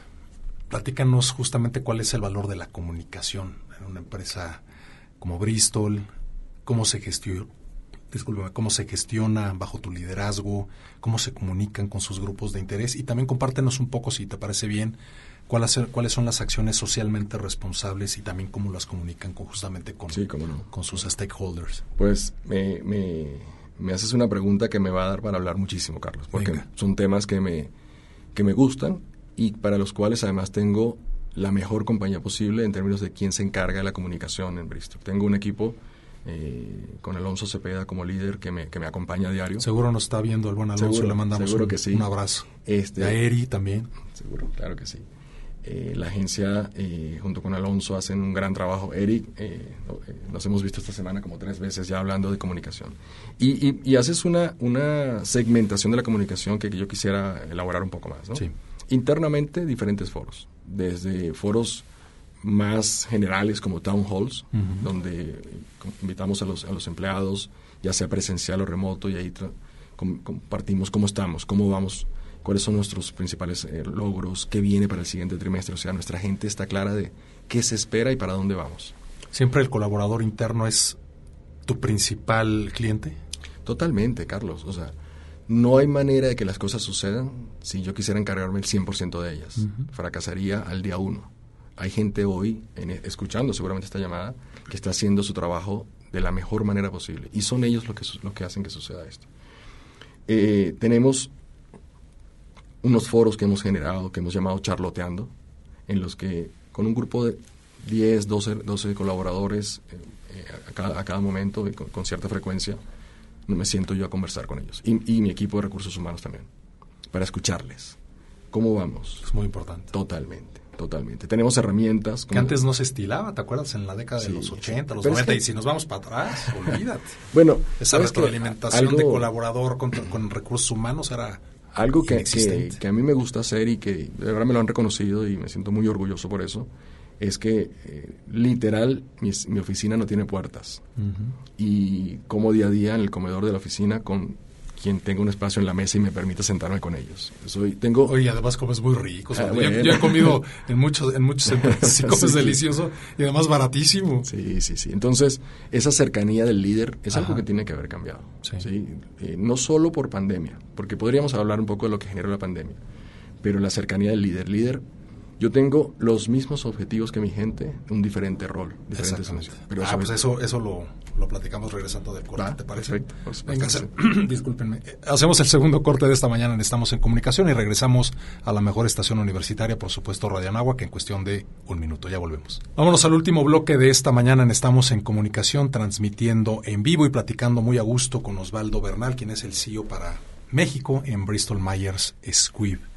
B: platícanos justamente cuál es el valor de la comunicación en una empresa como Bristol, cómo se gestiona, cómo se gestiona bajo tu liderazgo, cómo se comunican con sus grupos de interés y también compártenos un poco, si te parece bien, cuáles, cuáles son las acciones socialmente responsables y también cómo las comunican con, justamente con, con sus stakeholders.
C: Pues me, me, me, haces una pregunta que me va a dar para hablar muchísimo, Carlos, porque son temas que me, que me gustan y para los cuales además tengo la mejor compañía posible en términos de quién se encarga de la comunicación en Bristol. Tengo un equipo eh, con Alonso Cepeda como líder que me, que me acompaña a diario.
B: Seguro nos está viendo el buen Alonso, le mandamos un, que sí. un, abrazo.
C: Este,
B: a Eri también.
C: Seguro, claro que sí. Eh, la agencia, eh, junto con Alonso, hacen un gran trabajo. Eric, eh, nos hemos visto esta semana como tres veces ya hablando de comunicación. Y, y, haces una, una segmentación de la comunicación que yo quisiera elaborar un poco más. ¿no?
B: Sí.
C: Internamente, diferentes foros. Desde foros más generales como town halls, donde invitamos a los, a los empleados, ya sea presencial o remoto, y ahí compartimos cómo estamos, cómo vamos cuáles son nuestros principales eh, logros, qué viene para el siguiente trimestre. O sea, nuestra gente está clara de qué se espera y para dónde vamos.
B: ¿Siempre el colaborador interno es tu principal cliente?
C: Totalmente, Carlos. O sea, no hay manera de que las cosas sucedan si yo quisiera encargarme el 100% de ellas. Fracasaría al día uno. Hay gente hoy, en, e, escuchando seguramente esta llamada, que está haciendo su trabajo de la mejor manera posible. Y son ellos los que, lo que hacen que suceda esto. Eh, tenemos unos foros que hemos generado, que hemos llamado charloteando, en los que con un grupo de 10, 12, 12 colaboradores eh, eh, a, cada, a, cada, momento, con, con, cierta frecuencia, me siento yo a conversar con ellos. Y, y, mi equipo de recursos humanos también, para escucharles. ¿Cómo vamos?
B: Es muy importante.
C: Totalmente. Totalmente. Tenemos herramientas.
B: Que antes no se estilaba, ¿te acuerdas? En la década de los 80, los 90, y si nos vamos para atrás, olvídate.
C: bueno,
B: esa retroalimentación algo... de colaborador con, con recursos humanos era
C: algo que, que, a mí me gusta hacer y que de verdad me lo han reconocido y me siento muy orgulloso por eso, es que eh, literal mi, mi, oficina no tiene puertas. Y como día a día en el comedor de la oficina con quien tenga un espacio en la mesa y me permita sentarme con ellos. Soy, tengo...
B: Oye, además comes muy rico. Ah, yo, he comido en muchos, en muchos empresas y comes delicioso y además baratísimo.
C: Sí, sí, sí. Entonces, esa cercanía del líder es algo que tiene que haber cambiado. Sí. Eh, no solo por pandemia, porque podríamos hablar un poco de lo que generó la pandemia, pero la cercanía del líder. Líder yo tengo los mismos objetivos que mi gente, un diferente rol, diferentes
B: Pero ah, pues eso, eso lo, lo platicamos regresando del corte, ¿te parece?
C: Perfecto. Pues,
B: Venga, discúlpenme. Hacemos el segundo corte de esta mañana en Estamos en Comunicación y regresamos a la mejor estación universitaria, por supuesto, Radianagua, que en cuestión de un minuto. Ya volvemos. Vámonos al último bloque de esta mañana en Estamos en Comunicación, transmitiendo en vivo y platicando muy a gusto con Osvaldo Bernal, quien es el CEO para México en Bristol Myers Squibb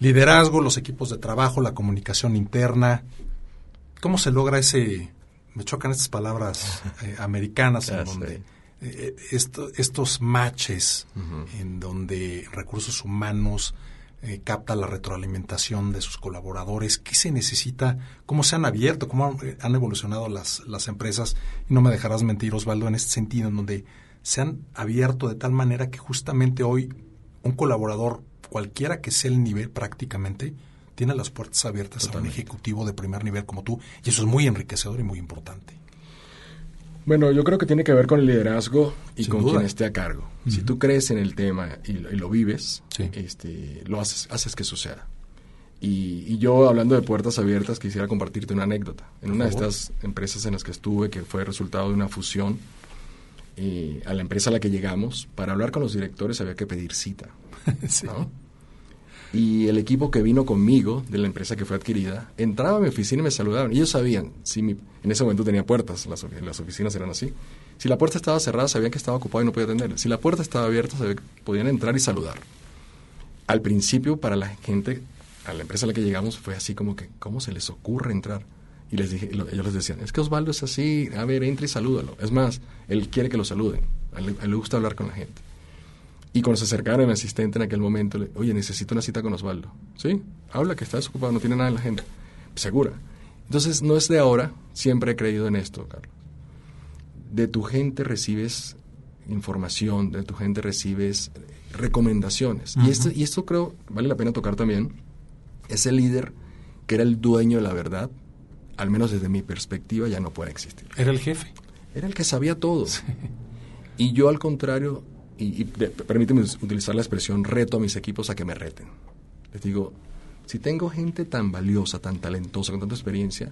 B: liderazgo, los equipos de trabajo, la comunicación interna. ¿Cómo se logra ese, me chocan estas palabras eh, americanas, en donde eh, estos matches, en donde recursos humanos eh, capta la retroalimentación de sus colaboradores, qué se necesita, cómo se han abierto, cómo han, han evolucionado las, las empresas, y no me dejarás mentir, Osvaldo, en este sentido, en donde se han abierto de tal manera que justamente hoy un colaborador cualquiera que sea el nivel prácticamente, tiene las puertas abiertas a un ejecutivo de primer nivel como tú, y eso es muy enriquecedor y muy importante.
C: Bueno, yo creo que tiene que ver con el liderazgo y con quien esté a cargo. Si tú crees en el tema y, lo vives, este, lo haces, haces que suceda. Y, yo, hablando de puertas abiertas, quisiera compartirte una anécdota. En una de estas empresas en las que estuve, que fue resultado de una fusión, eh, a la empresa a la que llegamos, para hablar con los directores había que pedir cita. Y el equipo que vino conmigo, de la empresa que fue adquirida, entraba a mi oficina y me saludaban. Ellos sabían, si en ese momento tenía puertas, las, las oficinas eran así. Si la puerta estaba cerrada, sabían que estaba ocupado y no podía atender. Si la puerta estaba abierta, podían entrar y saludar. Al principio, para la gente, a la empresa a la que llegamos, fue así como que, ¿cómo se les ocurre entrar? Y les dije, ellos les decían, es que Osvaldo es así, a ver, entra y salúdalo. Es más, él quiere que lo saluden, a él, le gusta hablar con la gente. Y cuando se acercaron mi asistente en aquel momento, le, oye, necesito una cita con Osvaldo. ¿Sí? Habla, que está desocupado, no tiene nada en la agenda. Segura. Entonces, no es de ahora, siempre he creído en esto, Carlos. De tu gente recibes información, de tu gente recibes recomendaciones. y, esto, y esto creo, vale la pena tocar también, ese líder que era el dueño de la verdad, al menos desde mi perspectiva, ya no puede existir.
B: Era el jefe.
C: Era el que sabía todo. Y yo al contrario, y, permíteme utilizar la expresión, reto a mis equipos a que me reten. Les digo, si tengo gente tan valiosa, tan talentosa, con tanta experiencia,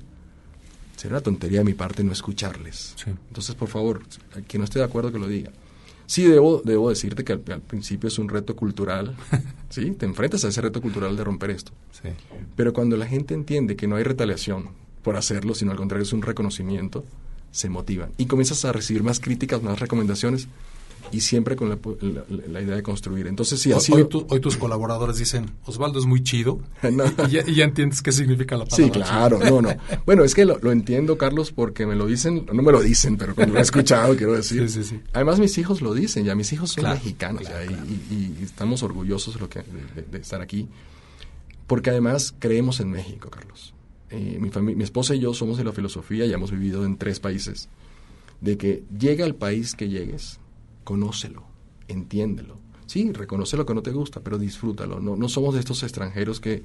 C: será una tontería de mi parte no escucharles. Entonces, por favor, quien no esté de acuerdo que lo diga. Sí, debo, debo decirte que al, principio es un reto cultural, ¿sí? Te enfrentas a ese reto cultural de romper esto. Pero cuando la gente entiende que no hay retaliación por hacerlo, sino al contrario es un reconocimiento, se motivan. Y comienzas a recibir más críticas, más recomendaciones, y siempre con la, idea de construir. Entonces, sí,
B: así. Hoy, hoy, tus colaboradores dicen, Osvaldo es muy chido, y, ya, entiendes qué significa la palabra.
C: Sí, claro, no, no. Bueno, es que lo, entiendo, Carlos, porque me lo dicen, no me lo dicen, pero como lo he escuchado, quiero decir. Sí, sí, sí. Además, mis hijos lo dicen, ya mis hijos son mexicanos, y, estamos orgullosos de, lo que, de, estar aquí, porque además creemos en México, Carlos. Eh, mi, mi esposa y yo somos de la filosofía, ya hemos vivido en tres países, de que llega al país que llegues, conócelo, entiéndelo. Sí, reconoce lo que no te gusta, pero disfrútalo. No, no somos de estos extranjeros que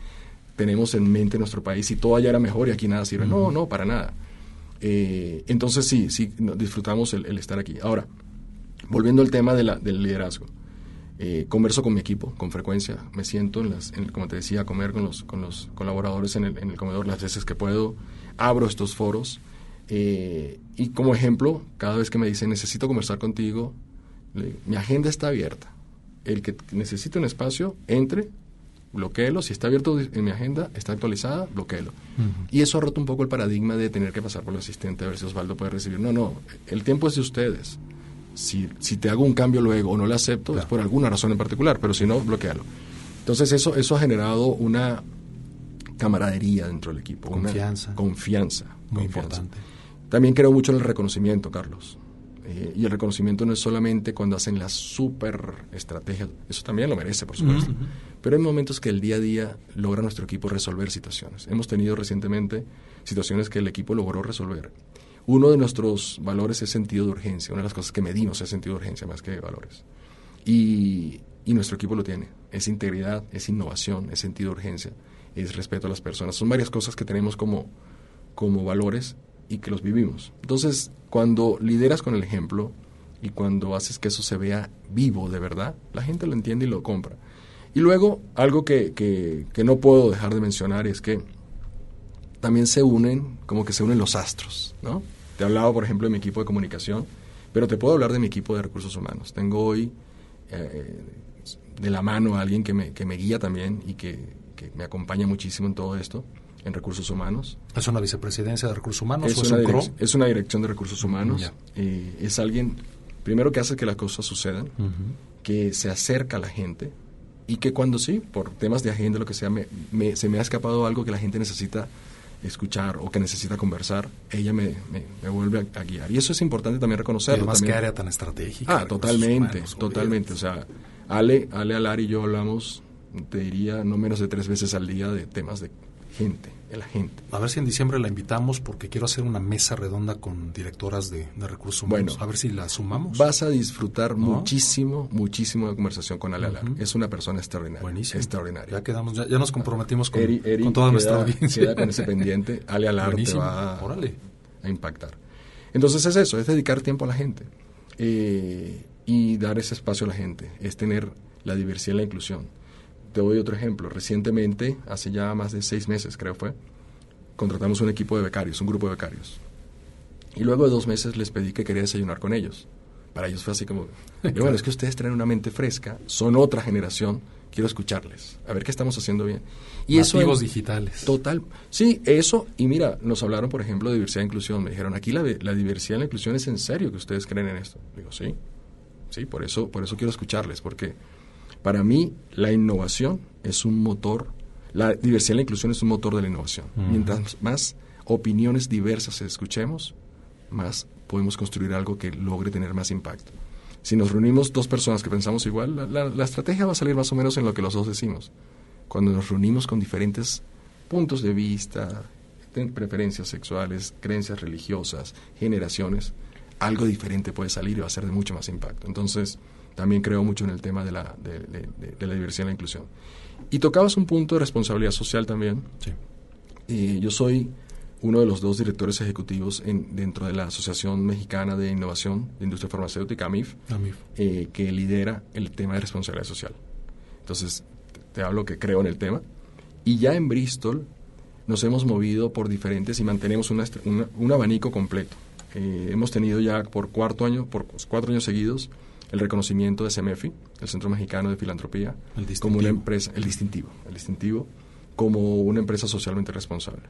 C: tenemos en mente nuestro país y todo allá era mejor y aquí nada sirve. No, no, para nada. Eh, entonces sí, sí, disfrutamos el, estar aquí. Ahora, volviendo al tema de la, del liderazgo. Eh, converso con mi equipo con frecuencia, me siento, en las, en, como te decía, a comer con los, con los colaboradores en el, en el comedor las veces que puedo, abro estos foros eh, y como ejemplo, cada vez que me dicen necesito conversar contigo, mi agenda está abierta. El que necesite un espacio, entre, bloqueelo. Si está abierto en mi agenda, está actualizada, bloqueelo. Y eso ha roto un poco el paradigma de tener que pasar por el asistente a ver si Osvaldo puede recibir. No, no, el tiempo es de ustedes. Si, si te hago un cambio luego o no le acepto, es por alguna razón en particular, pero si no, bloquealo. Entonces eso, eso ha generado una camaradería dentro del equipo.
B: Confianza.
C: confianza.
B: Muy importante.
C: También creo mucho en el reconocimiento, Carlos. Eh, y el reconocimiento no es solamente cuando hacen las super estrategias, eso también lo merece, por supuesto. Pero hay momentos que el día a día logra nuestro equipo resolver situaciones. Hemos tenido recientemente situaciones que el equipo logró resolver. Uno de nuestros valores es sentido de urgencia. Una de las cosas que medimos es sentido de urgencia más que valores. Y, y nuestro equipo lo tiene. Es integridad, es innovación, es sentido de urgencia, es respeto a las personas. Son varias cosas que tenemos como, como valores y que los vivimos. Entonces, cuando lideras con el ejemplo y cuando haces que eso se vea vivo de verdad, la gente lo entiende y lo compra. Y luego, algo que, que, no puedo dejar de mencionar es que también se unen, como que se unen los astros, ¿no? Te hablaba, por ejemplo, de mi equipo de comunicación, pero te puedo hablar de mi equipo de recursos humanos. Tengo hoy eh, de la mano a alguien que me, que me guía también y que, que me acompaña muchísimo en todo esto en recursos humanos.
B: ¿Es una vicepresidencia de recursos humanos
C: es, una, es una dirección de recursos humanos. Eh, es alguien, primero que hace que las cosas sucedan, que se acerca a la gente y que cuando sí, por temas de agenda, lo que sea, me, se me ha escapado algo que la gente necesita escuchar o que necesita conversar, ella me, me, vuelve a, guiar. Y eso es importante también reconocerlo.
B: más
C: que
B: área tan estratégica.
C: Ah, totalmente, totalmente. O sea, Ale, Ale Alar y yo hablamos, te diría, no menos de tres veces al día de temas de gente, de la gente.
B: A ver si en diciembre la invitamos porque quiero hacer una mesa redonda con directoras de, recursos humanos. Bueno, a ver si la sumamos.
C: Vas a disfrutar muchísimo, muchísimo de conversación con Ale Alar. Es una persona extraordinaria.
B: Buenísimo.
C: Extraordinaria.
B: Ya quedamos, ya, nos comprometimos con, toda nuestra audiencia.
C: Queda con ese pendiente. Ale Alar te va a, impactar. Entonces es eso, es dedicar tiempo a la gente eh, y dar ese espacio a la gente, es tener la diversidad y la inclusión te doy otro ejemplo. Recientemente, hace ya más de seis meses creo fue, contratamos un equipo de becarios, un grupo de becarios. Y luego de dos meses les pedí que quería desayunar con ellos. Para ellos fue así como, bueno, es que ustedes traen una mente fresca, son otra generación, quiero escucharles, a ver qué estamos haciendo bien.
B: Y Nativos digitales.
C: Total. Sí, eso, y mira, nos hablaron, por ejemplo, de diversidad e inclusión. Me dijeron, aquí la, la diversidad y la inclusión es en serio que ustedes creen en esto. Digo, sí, sí, por eso, por eso quiero escucharles, porque para mí, la innovación es un motor, la diversidad y la inclusión es un motor de la innovación. Mientras más opiniones diversas escuchemos, más podemos construir algo que logre tener más impacto. Si nos reunimos dos personas que pensamos igual, la, estrategia va a salir más o menos en lo que los dos decimos. Cuando nos reunimos con diferentes puntos de vista, preferencias sexuales, creencias religiosas, generaciones, algo diferente puede salir y va a ser de mucho más impacto. Entonces, también creo mucho en el tema de la, de, la diversidad y la inclusión. Y tocabas un punto de responsabilidad social también. Sí. yo soy uno de los dos directores ejecutivos en, dentro de la Asociación Mexicana de Innovación de Industria Farmacéutica, AMIF, eh, que lidera el tema de responsabilidad social. Entonces, te hablo que creo en el tema. Y ya en Bristol nos hemos movido por diferentes y mantenemos un abanico completo. Eh, hemos tenido ya por cuarto año, por cuatro años seguidos, el reconocimiento de CEMEFI, el Centro Mexicano de Filantropía, como una empresa, el distintivo, el distintivo, como una empresa socialmente responsable.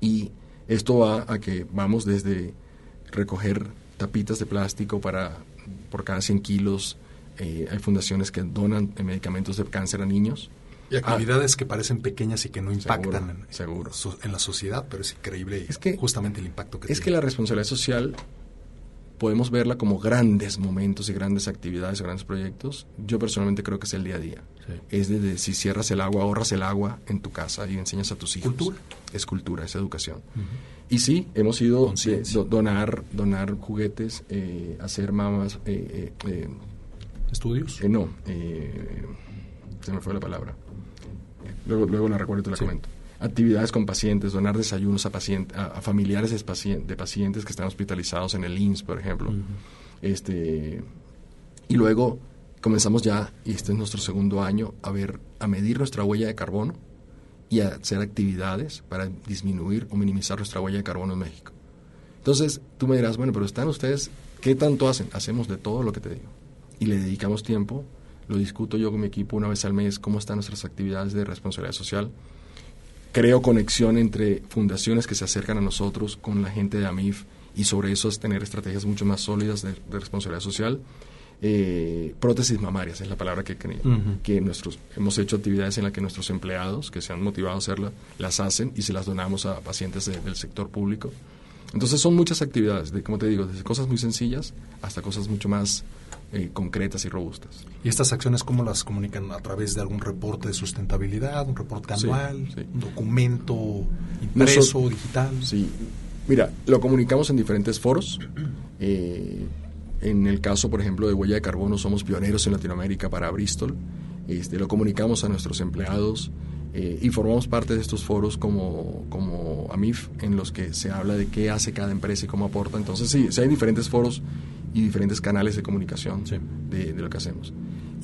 C: Y esto va a que vamos desde recoger tapitas de plástico para por cada 100 kilos, eh, hay fundaciones que donan medicamentos de cáncer a niños,
B: y actividades que parecen pequeñas y que no impactan
C: seguro,
B: en, la sociedad, pero es increíble es que, justamente el impacto que
C: Es que la responsabilidad social podemos verla como grandes momentos y grandes actividades, grandes proyectos. Yo personalmente creo que es el día a día. Es desde si cierras el agua, ahorras el agua en tu casa y enseñas a tus hijos.
B: Cultura.
C: Es cultura, es educación. Y sí, hemos ido a donar, donar juguetes, eh, hacer mamas. Eh,
B: eh, ¿Estudios?
C: no, se me fue la palabra luego, luego la recuerdo y te la comento. Actividades con pacientes, donar desayunos a, paciente, a, familiares de, pacientes que están hospitalizados en el INS, por ejemplo. este, y luego comenzamos ya, y este es nuestro segundo año, a ver, a medir nuestra huella de carbono y a hacer actividades para disminuir o minimizar nuestra huella de carbono en México. Entonces, tú me dirás, bueno, pero están ustedes, ¿qué tanto hacen? Hacemos de todo lo que te digo. Y le dedicamos tiempo lo discuto yo con mi equipo una vez al mes, cómo están nuestras actividades de responsabilidad social. Creo conexión entre fundaciones que se acercan a nosotros con la gente de AMIF y sobre eso es tener estrategias mucho más sólidas de, responsabilidad social. Eh, prótesis mamarias es la palabra que, que nuestros hemos hecho actividades en las que nuestros empleados que se han motivado a hacerla las hacen y se las donamos a pacientes del sector público entonces son muchas actividades de como te digo desde cosas muy sencillas hasta cosas mucho más eh, concretas y robustas.
B: ¿Y estas acciones cómo las comunican? ¿A través de algún reporte de sustentabilidad, un reporte anual, un documento impreso, digital?
C: Sí, mira, lo comunicamos en diferentes foros. Eh, en el caso, por ejemplo, de huella de carbono, somos pioneros en Latinoamérica para Bristol. Este, lo comunicamos a nuestros empleados eh, y formamos parte de estos foros como, como AMIF, en los que se habla de qué hace cada empresa y cómo aporta. Entonces, sí, sí hay diferentes foros y diferentes canales de comunicación de, lo que hacemos.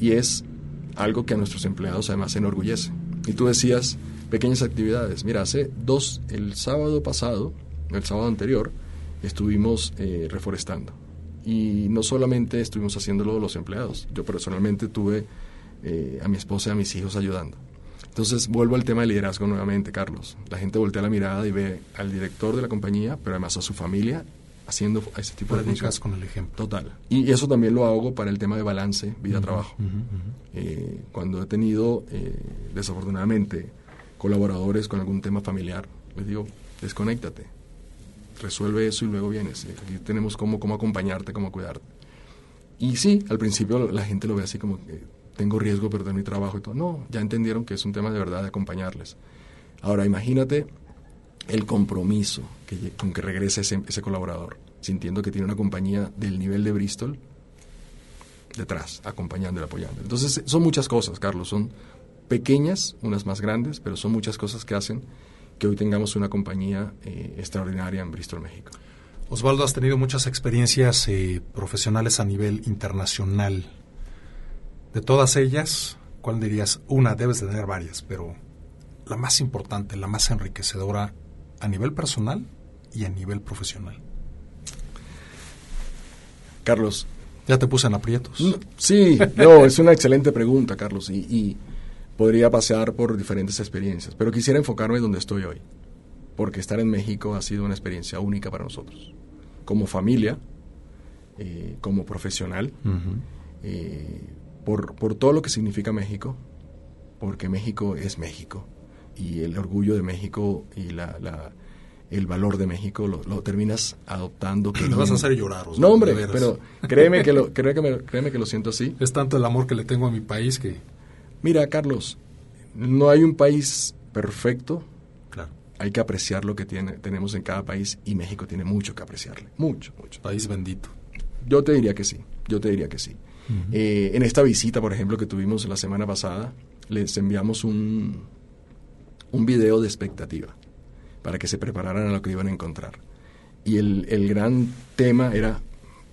C: Y es algo que a nuestros empleados además se enorgullece. Y tú decías, pequeñas actividades. Mira, hace dos, el sábado pasado, el sábado anterior, estuvimos eh, reforestando. Y no solamente estuvimos haciéndolo los empleados, yo personalmente tuve eh, a mi esposa y a mis hijos ayudando. Entonces vuelvo al tema de liderazgo nuevamente, Carlos. La gente voltea la mirada y ve al director de la compañía, pero además a su familia haciendo ese tipo de
B: cosas con el ejemplo.
C: Total. Y eso también lo hago para el tema de balance vida-trabajo. Eh, cuando he tenido, eh, desafortunadamente, colaboradores con algún tema familiar, les digo, desconéctate, resuelve eso y luego vienes. Eh, aquí tenemos cómo, cómo acompañarte, cómo cuidarte. Y sí, al principio la gente lo ve así como que tengo riesgo de perder mi trabajo y todo. No, ya entendieron que es un tema de verdad de acompañarles. Ahora, imagínate el compromiso con que regrese ese, colaborador, sintiendo que tiene una compañía del nivel de Bristol detrás, acompañando y apoyando. Entonces, son muchas cosas, Carlos, son pequeñas, unas más grandes, pero son muchas cosas que hacen que hoy tengamos una compañía eh, extraordinaria en Bristol, México.
B: Osvaldo, has tenido muchas experiencias eh, profesionales a nivel internacional. De todas ellas, ¿cuál dirías? Una, debes de tener varias, pero la más importante, la más enriquecedora a nivel personal y a nivel profesional?
C: Carlos.
B: Ya te puse en aprietos.
C: sí, no, es una excelente pregunta, Carlos, y, podría pasear por diferentes experiencias, pero quisiera enfocarme donde estoy hoy, porque estar en México ha sido una experiencia única para nosotros, como familia, eh, como profesional, eh, por, por todo lo que significa México, porque México es México y el orgullo de México y la, el valor de México, lo, terminas adoptando.
B: Que vas a hacer llorar.
C: no, hombre, pero créeme que, lo, créeme, créeme que lo siento así.
B: Es tanto el amor que le tengo a mi país que...
C: Mira, Carlos, no hay un país perfecto. Claro. Hay que apreciar lo que tiene, tenemos en cada país y México tiene mucho que apreciarle. Mucho, mucho.
B: País bendito.
C: Yo te diría que sí, yo te diría que sí. Eh, en esta visita, por ejemplo, que tuvimos la semana pasada, les enviamos un, un video de expectativa para que se prepararan a lo que iban a encontrar. Y el, el gran tema era,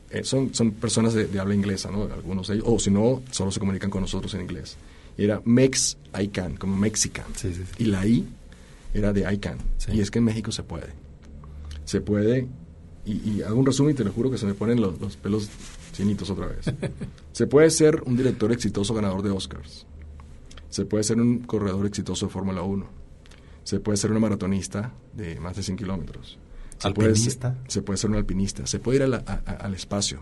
C: eh, son, son personas de, habla inglesa, ¿no? Algunos de ellos, o si no, solo se comunican con nosotros en inglés. era Mex I Can, como Mexican. Y la I era de I Can. Y es que en México se puede. Se puede, y, hago un resumen y te lo juro que se me ponen los, los pelos chinitos otra vez. se puede ser un director exitoso ganador de Oscars. Se puede ser un corredor exitoso de Fórmula 1 se puede ser una maratonista de más de 100 kilómetros. Se
B: ¿Alpinista?
C: Puede, se puede ser un alpinista. Se puede ir al espacio.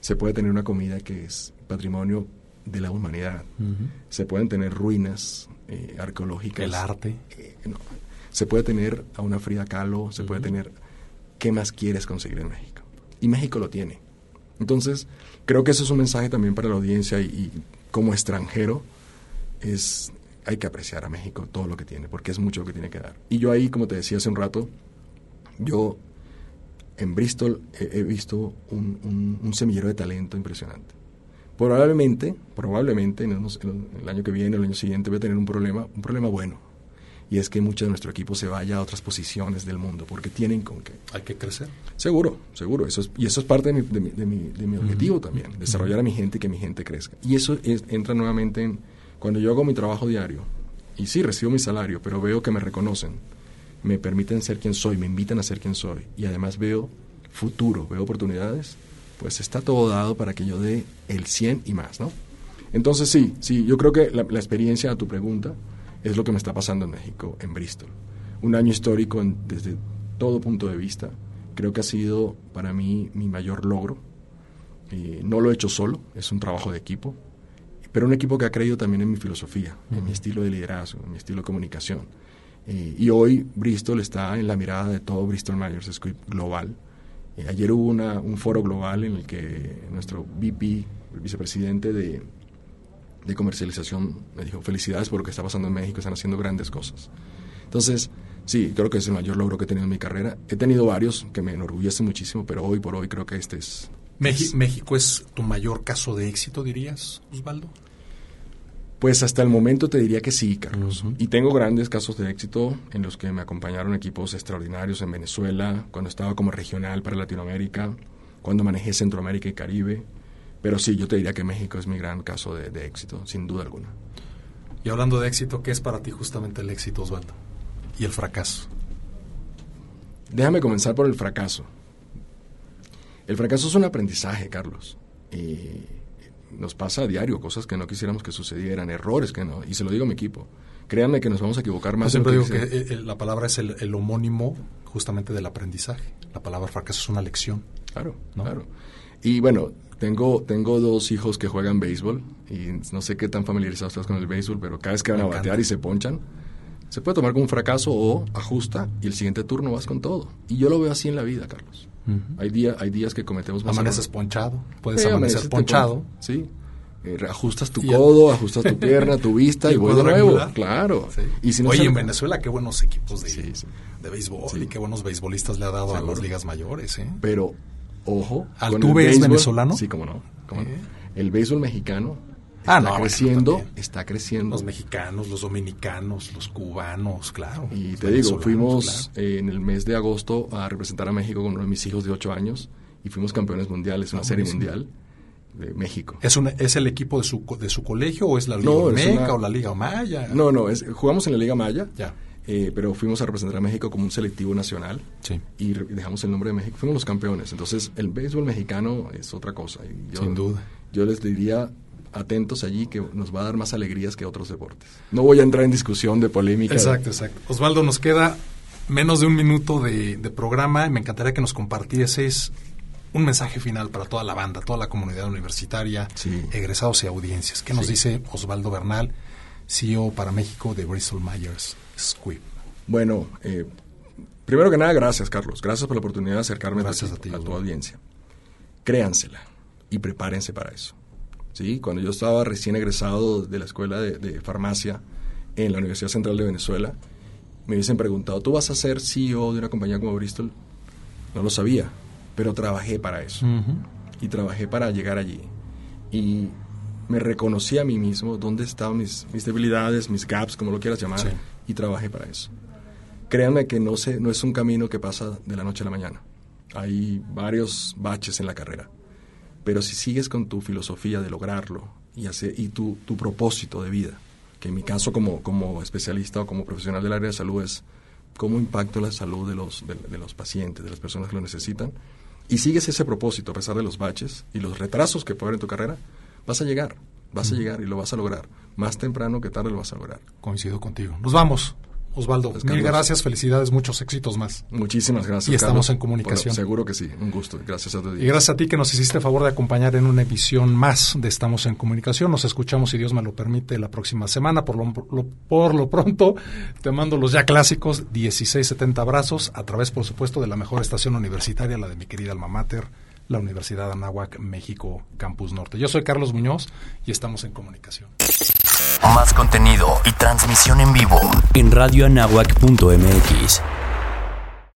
C: Se puede tener una comida que es patrimonio de la humanidad. Se pueden tener ruinas eh, arqueológicas.
B: El arte.
C: Eh, se puede tener a una Frida Kahlo. Se puede tener... ¿Qué más quieres conseguir en México? Y México lo tiene. Entonces, creo que eso es un mensaje también para la audiencia y como extranjero es hay que apreciar a México todo lo que tiene, porque es mucho lo que tiene que dar. Y yo ahí, como te decía hace un rato, yo en Bristol he, visto un, semillero de talento impresionante. Probablemente, probablemente en el, año que viene, el año siguiente, voy a tener un problema, un problema bueno. Y es que mucho de nuestro equipo se vaya a otras posiciones del mundo, porque tienen con qué.
B: Hay que crecer.
C: Seguro, seguro. Eso y eso es parte de mi, de mi, objetivo también, desarrollar a mi gente y que mi gente crezca. Y eso entra nuevamente en cuando yo hago mi trabajo diario, y sí recibo mi salario, pero veo que me reconocen, me permiten ser quien soy, me invitan a ser quien soy, y además veo futuro, veo oportunidades, pues está todo dado para que yo dé el 100 y más, ¿no? Entonces sí, sí, yo creo que la, experiencia a tu pregunta es lo que me está pasando en México, en Bristol. Un año histórico desde todo punto de vista. Creo que ha sido para mí mi mayor logro. Eh, no lo he hecho solo, es un trabajo de equipo pero un equipo que ha creído también en mi filosofía, en mi estilo de liderazgo, en mi estilo de comunicación. Eh, y hoy Bristol está en la mirada de todo Bristol Myers Squibb global. Eh, ayer hubo una, un foro global en el que nuestro VP, el vicepresidente de, de comercialización, me dijo, felicidades por lo que está pasando en México, están haciendo grandes cosas. Entonces, sí, creo que es el mayor logro que he tenido en mi carrera. He tenido varios que me enorgullecen muchísimo, pero hoy por hoy creo que este es...
B: México es tu mayor caso de éxito, dirías, Osvaldo.
C: Pues hasta el momento te diría que sí, Carlos. Y tengo grandes casos de éxito en los que me acompañaron equipos extraordinarios en Venezuela, cuando estaba como regional para Latinoamérica, cuando manejé Centroamérica y Caribe. Pero sí, yo te diría que México es mi gran caso de, de éxito, sin duda alguna.
B: Y hablando de éxito, ¿qué es para ti justamente el éxito, Osvaldo? Y el fracaso.
C: Déjame comenzar por el fracaso. El fracaso es un aprendizaje, Carlos. Y nos pasa a diario cosas que no quisiéramos que sucedieran, errores que no, y se lo digo a mi equipo. Créanme que nos vamos a equivocar más.
B: Yo siempre digo que, eh, eh, la palabra es el, homónimo justamente del aprendizaje. La palabra fracaso es una lección.
C: Claro, claro. Y bueno, tengo, tengo dos hijos que juegan béisbol y no sé qué tan familiarizados estás con el béisbol, pero cada vez que van a batear y se ponchan, se puede tomar como un fracaso o ajusta y el siguiente turno vas con todo. Y yo lo veo así en la vida, Carlos hay, día, hay días que cometemos
B: más Amaneces ponchado, puedes amanecer ponchado.
C: sí, eh, ajustas tu codo, ajustas tu pierna, tu vista y, vuelve de nuevo. Claro.
B: Y si Oye, en Venezuela qué buenos equipos de, de béisbol y qué buenos beisbolistas le ha dado a las ligas mayores. ¿eh?
C: Pero, ojo.
B: ¿Al tú ves venezolano?
C: Sí, cómo no. El béisbol mexicano Ah, está creciendo, está creciendo.
B: Los mexicanos, los dominicanos, los cubanos, claro.
C: Y te digo, fuimos eh, en el mes de agosto a representar a México con uno de mis hijos de 8 años y fuimos campeones mundiales, una ah, serie mundial de México.
B: ¿Es, ¿Es el equipo de su, de su colegio o es la Liga no, o la Liga Maya?
C: No, no, es, jugamos en la Liga Maya. Ya. Eh, pero fuimos a representar a México como un selectivo nacional sí. y dejamos el nombre de México. Fuimos los campeones. Entonces, el béisbol mexicano es otra cosa.
B: Sin duda.
C: Yo les diría, atentos allí que nos va a dar más alegrías que otros deportes. No voy a entrar en discusión de polémica.
B: Exacto, exacto. Osvaldo, nos queda menos de un minuto de, programa y me encantaría que nos compartieses un mensaje final para toda la banda, toda la comunidad universitaria, egresados y audiencias. ¿Qué nos dice Osvaldo Bernal, CEO para México de Bristol Myers Squibb?
C: Bueno, eh, primero que nada, gracias, Carlos. Gracias por la oportunidad de acercarme a, tu audiencia. Créansela y prepárense para eso. ¿Sí? Cuando yo estaba recién egresado de la escuela de, farmacia en la Universidad Central de Venezuela, me hubiesen preguntado, ¿tú vas a ser CEO de una compañía como Bristol? No lo sabía, pero trabajé para eso. Y trabajé para llegar allí. Y me reconocí a mí mismo dónde estaban mis, mis debilidades, mis gaps, como lo quieras llamar, y trabajé para eso. Créanme que no, sé, no es un camino que pasa de la noche a la mañana. Hay varios baches en la carrera. Pero si sigues con tu filosofía de lograrlo y, hacer, y tu, tu propósito de vida, que en mi caso como, como especialista o como profesional del área de salud es cómo impacto la salud de los, de los pacientes, de las personas que lo necesitan, y sigues ese propósito a pesar de los baches y los retrasos que puede haber en tu carrera, vas a llegar, vas a llegar y lo vas a lograr. Más temprano que tarde lo vas a lograr.
B: Coincido contigo. Nos vamos. Osvaldo, mil gracias, felicidades, muchos éxitos más.
C: Muchísimas gracias.
B: Y estamos en comunicación.
C: seguro que sí, un gusto. Gracias a ti.
B: Y gracias a ti que nos hiciste el favor de acompañar en una emisión más de Estamos en Comunicación. Nos escuchamos, si Dios me lo permite, la próxima semana. Por lo, por lo pronto, te mando los ya clásicos 1670 abrazos a través, por supuesto, de la mejor estación universitaria, la de mi querida alma mater, la Universidad Anáhuac, México, Campus Norte. Yo soy Carlos Muñoz y estamos en comunicación.
A: Más contenido y transmisión en vivo en radioanahuac.mx.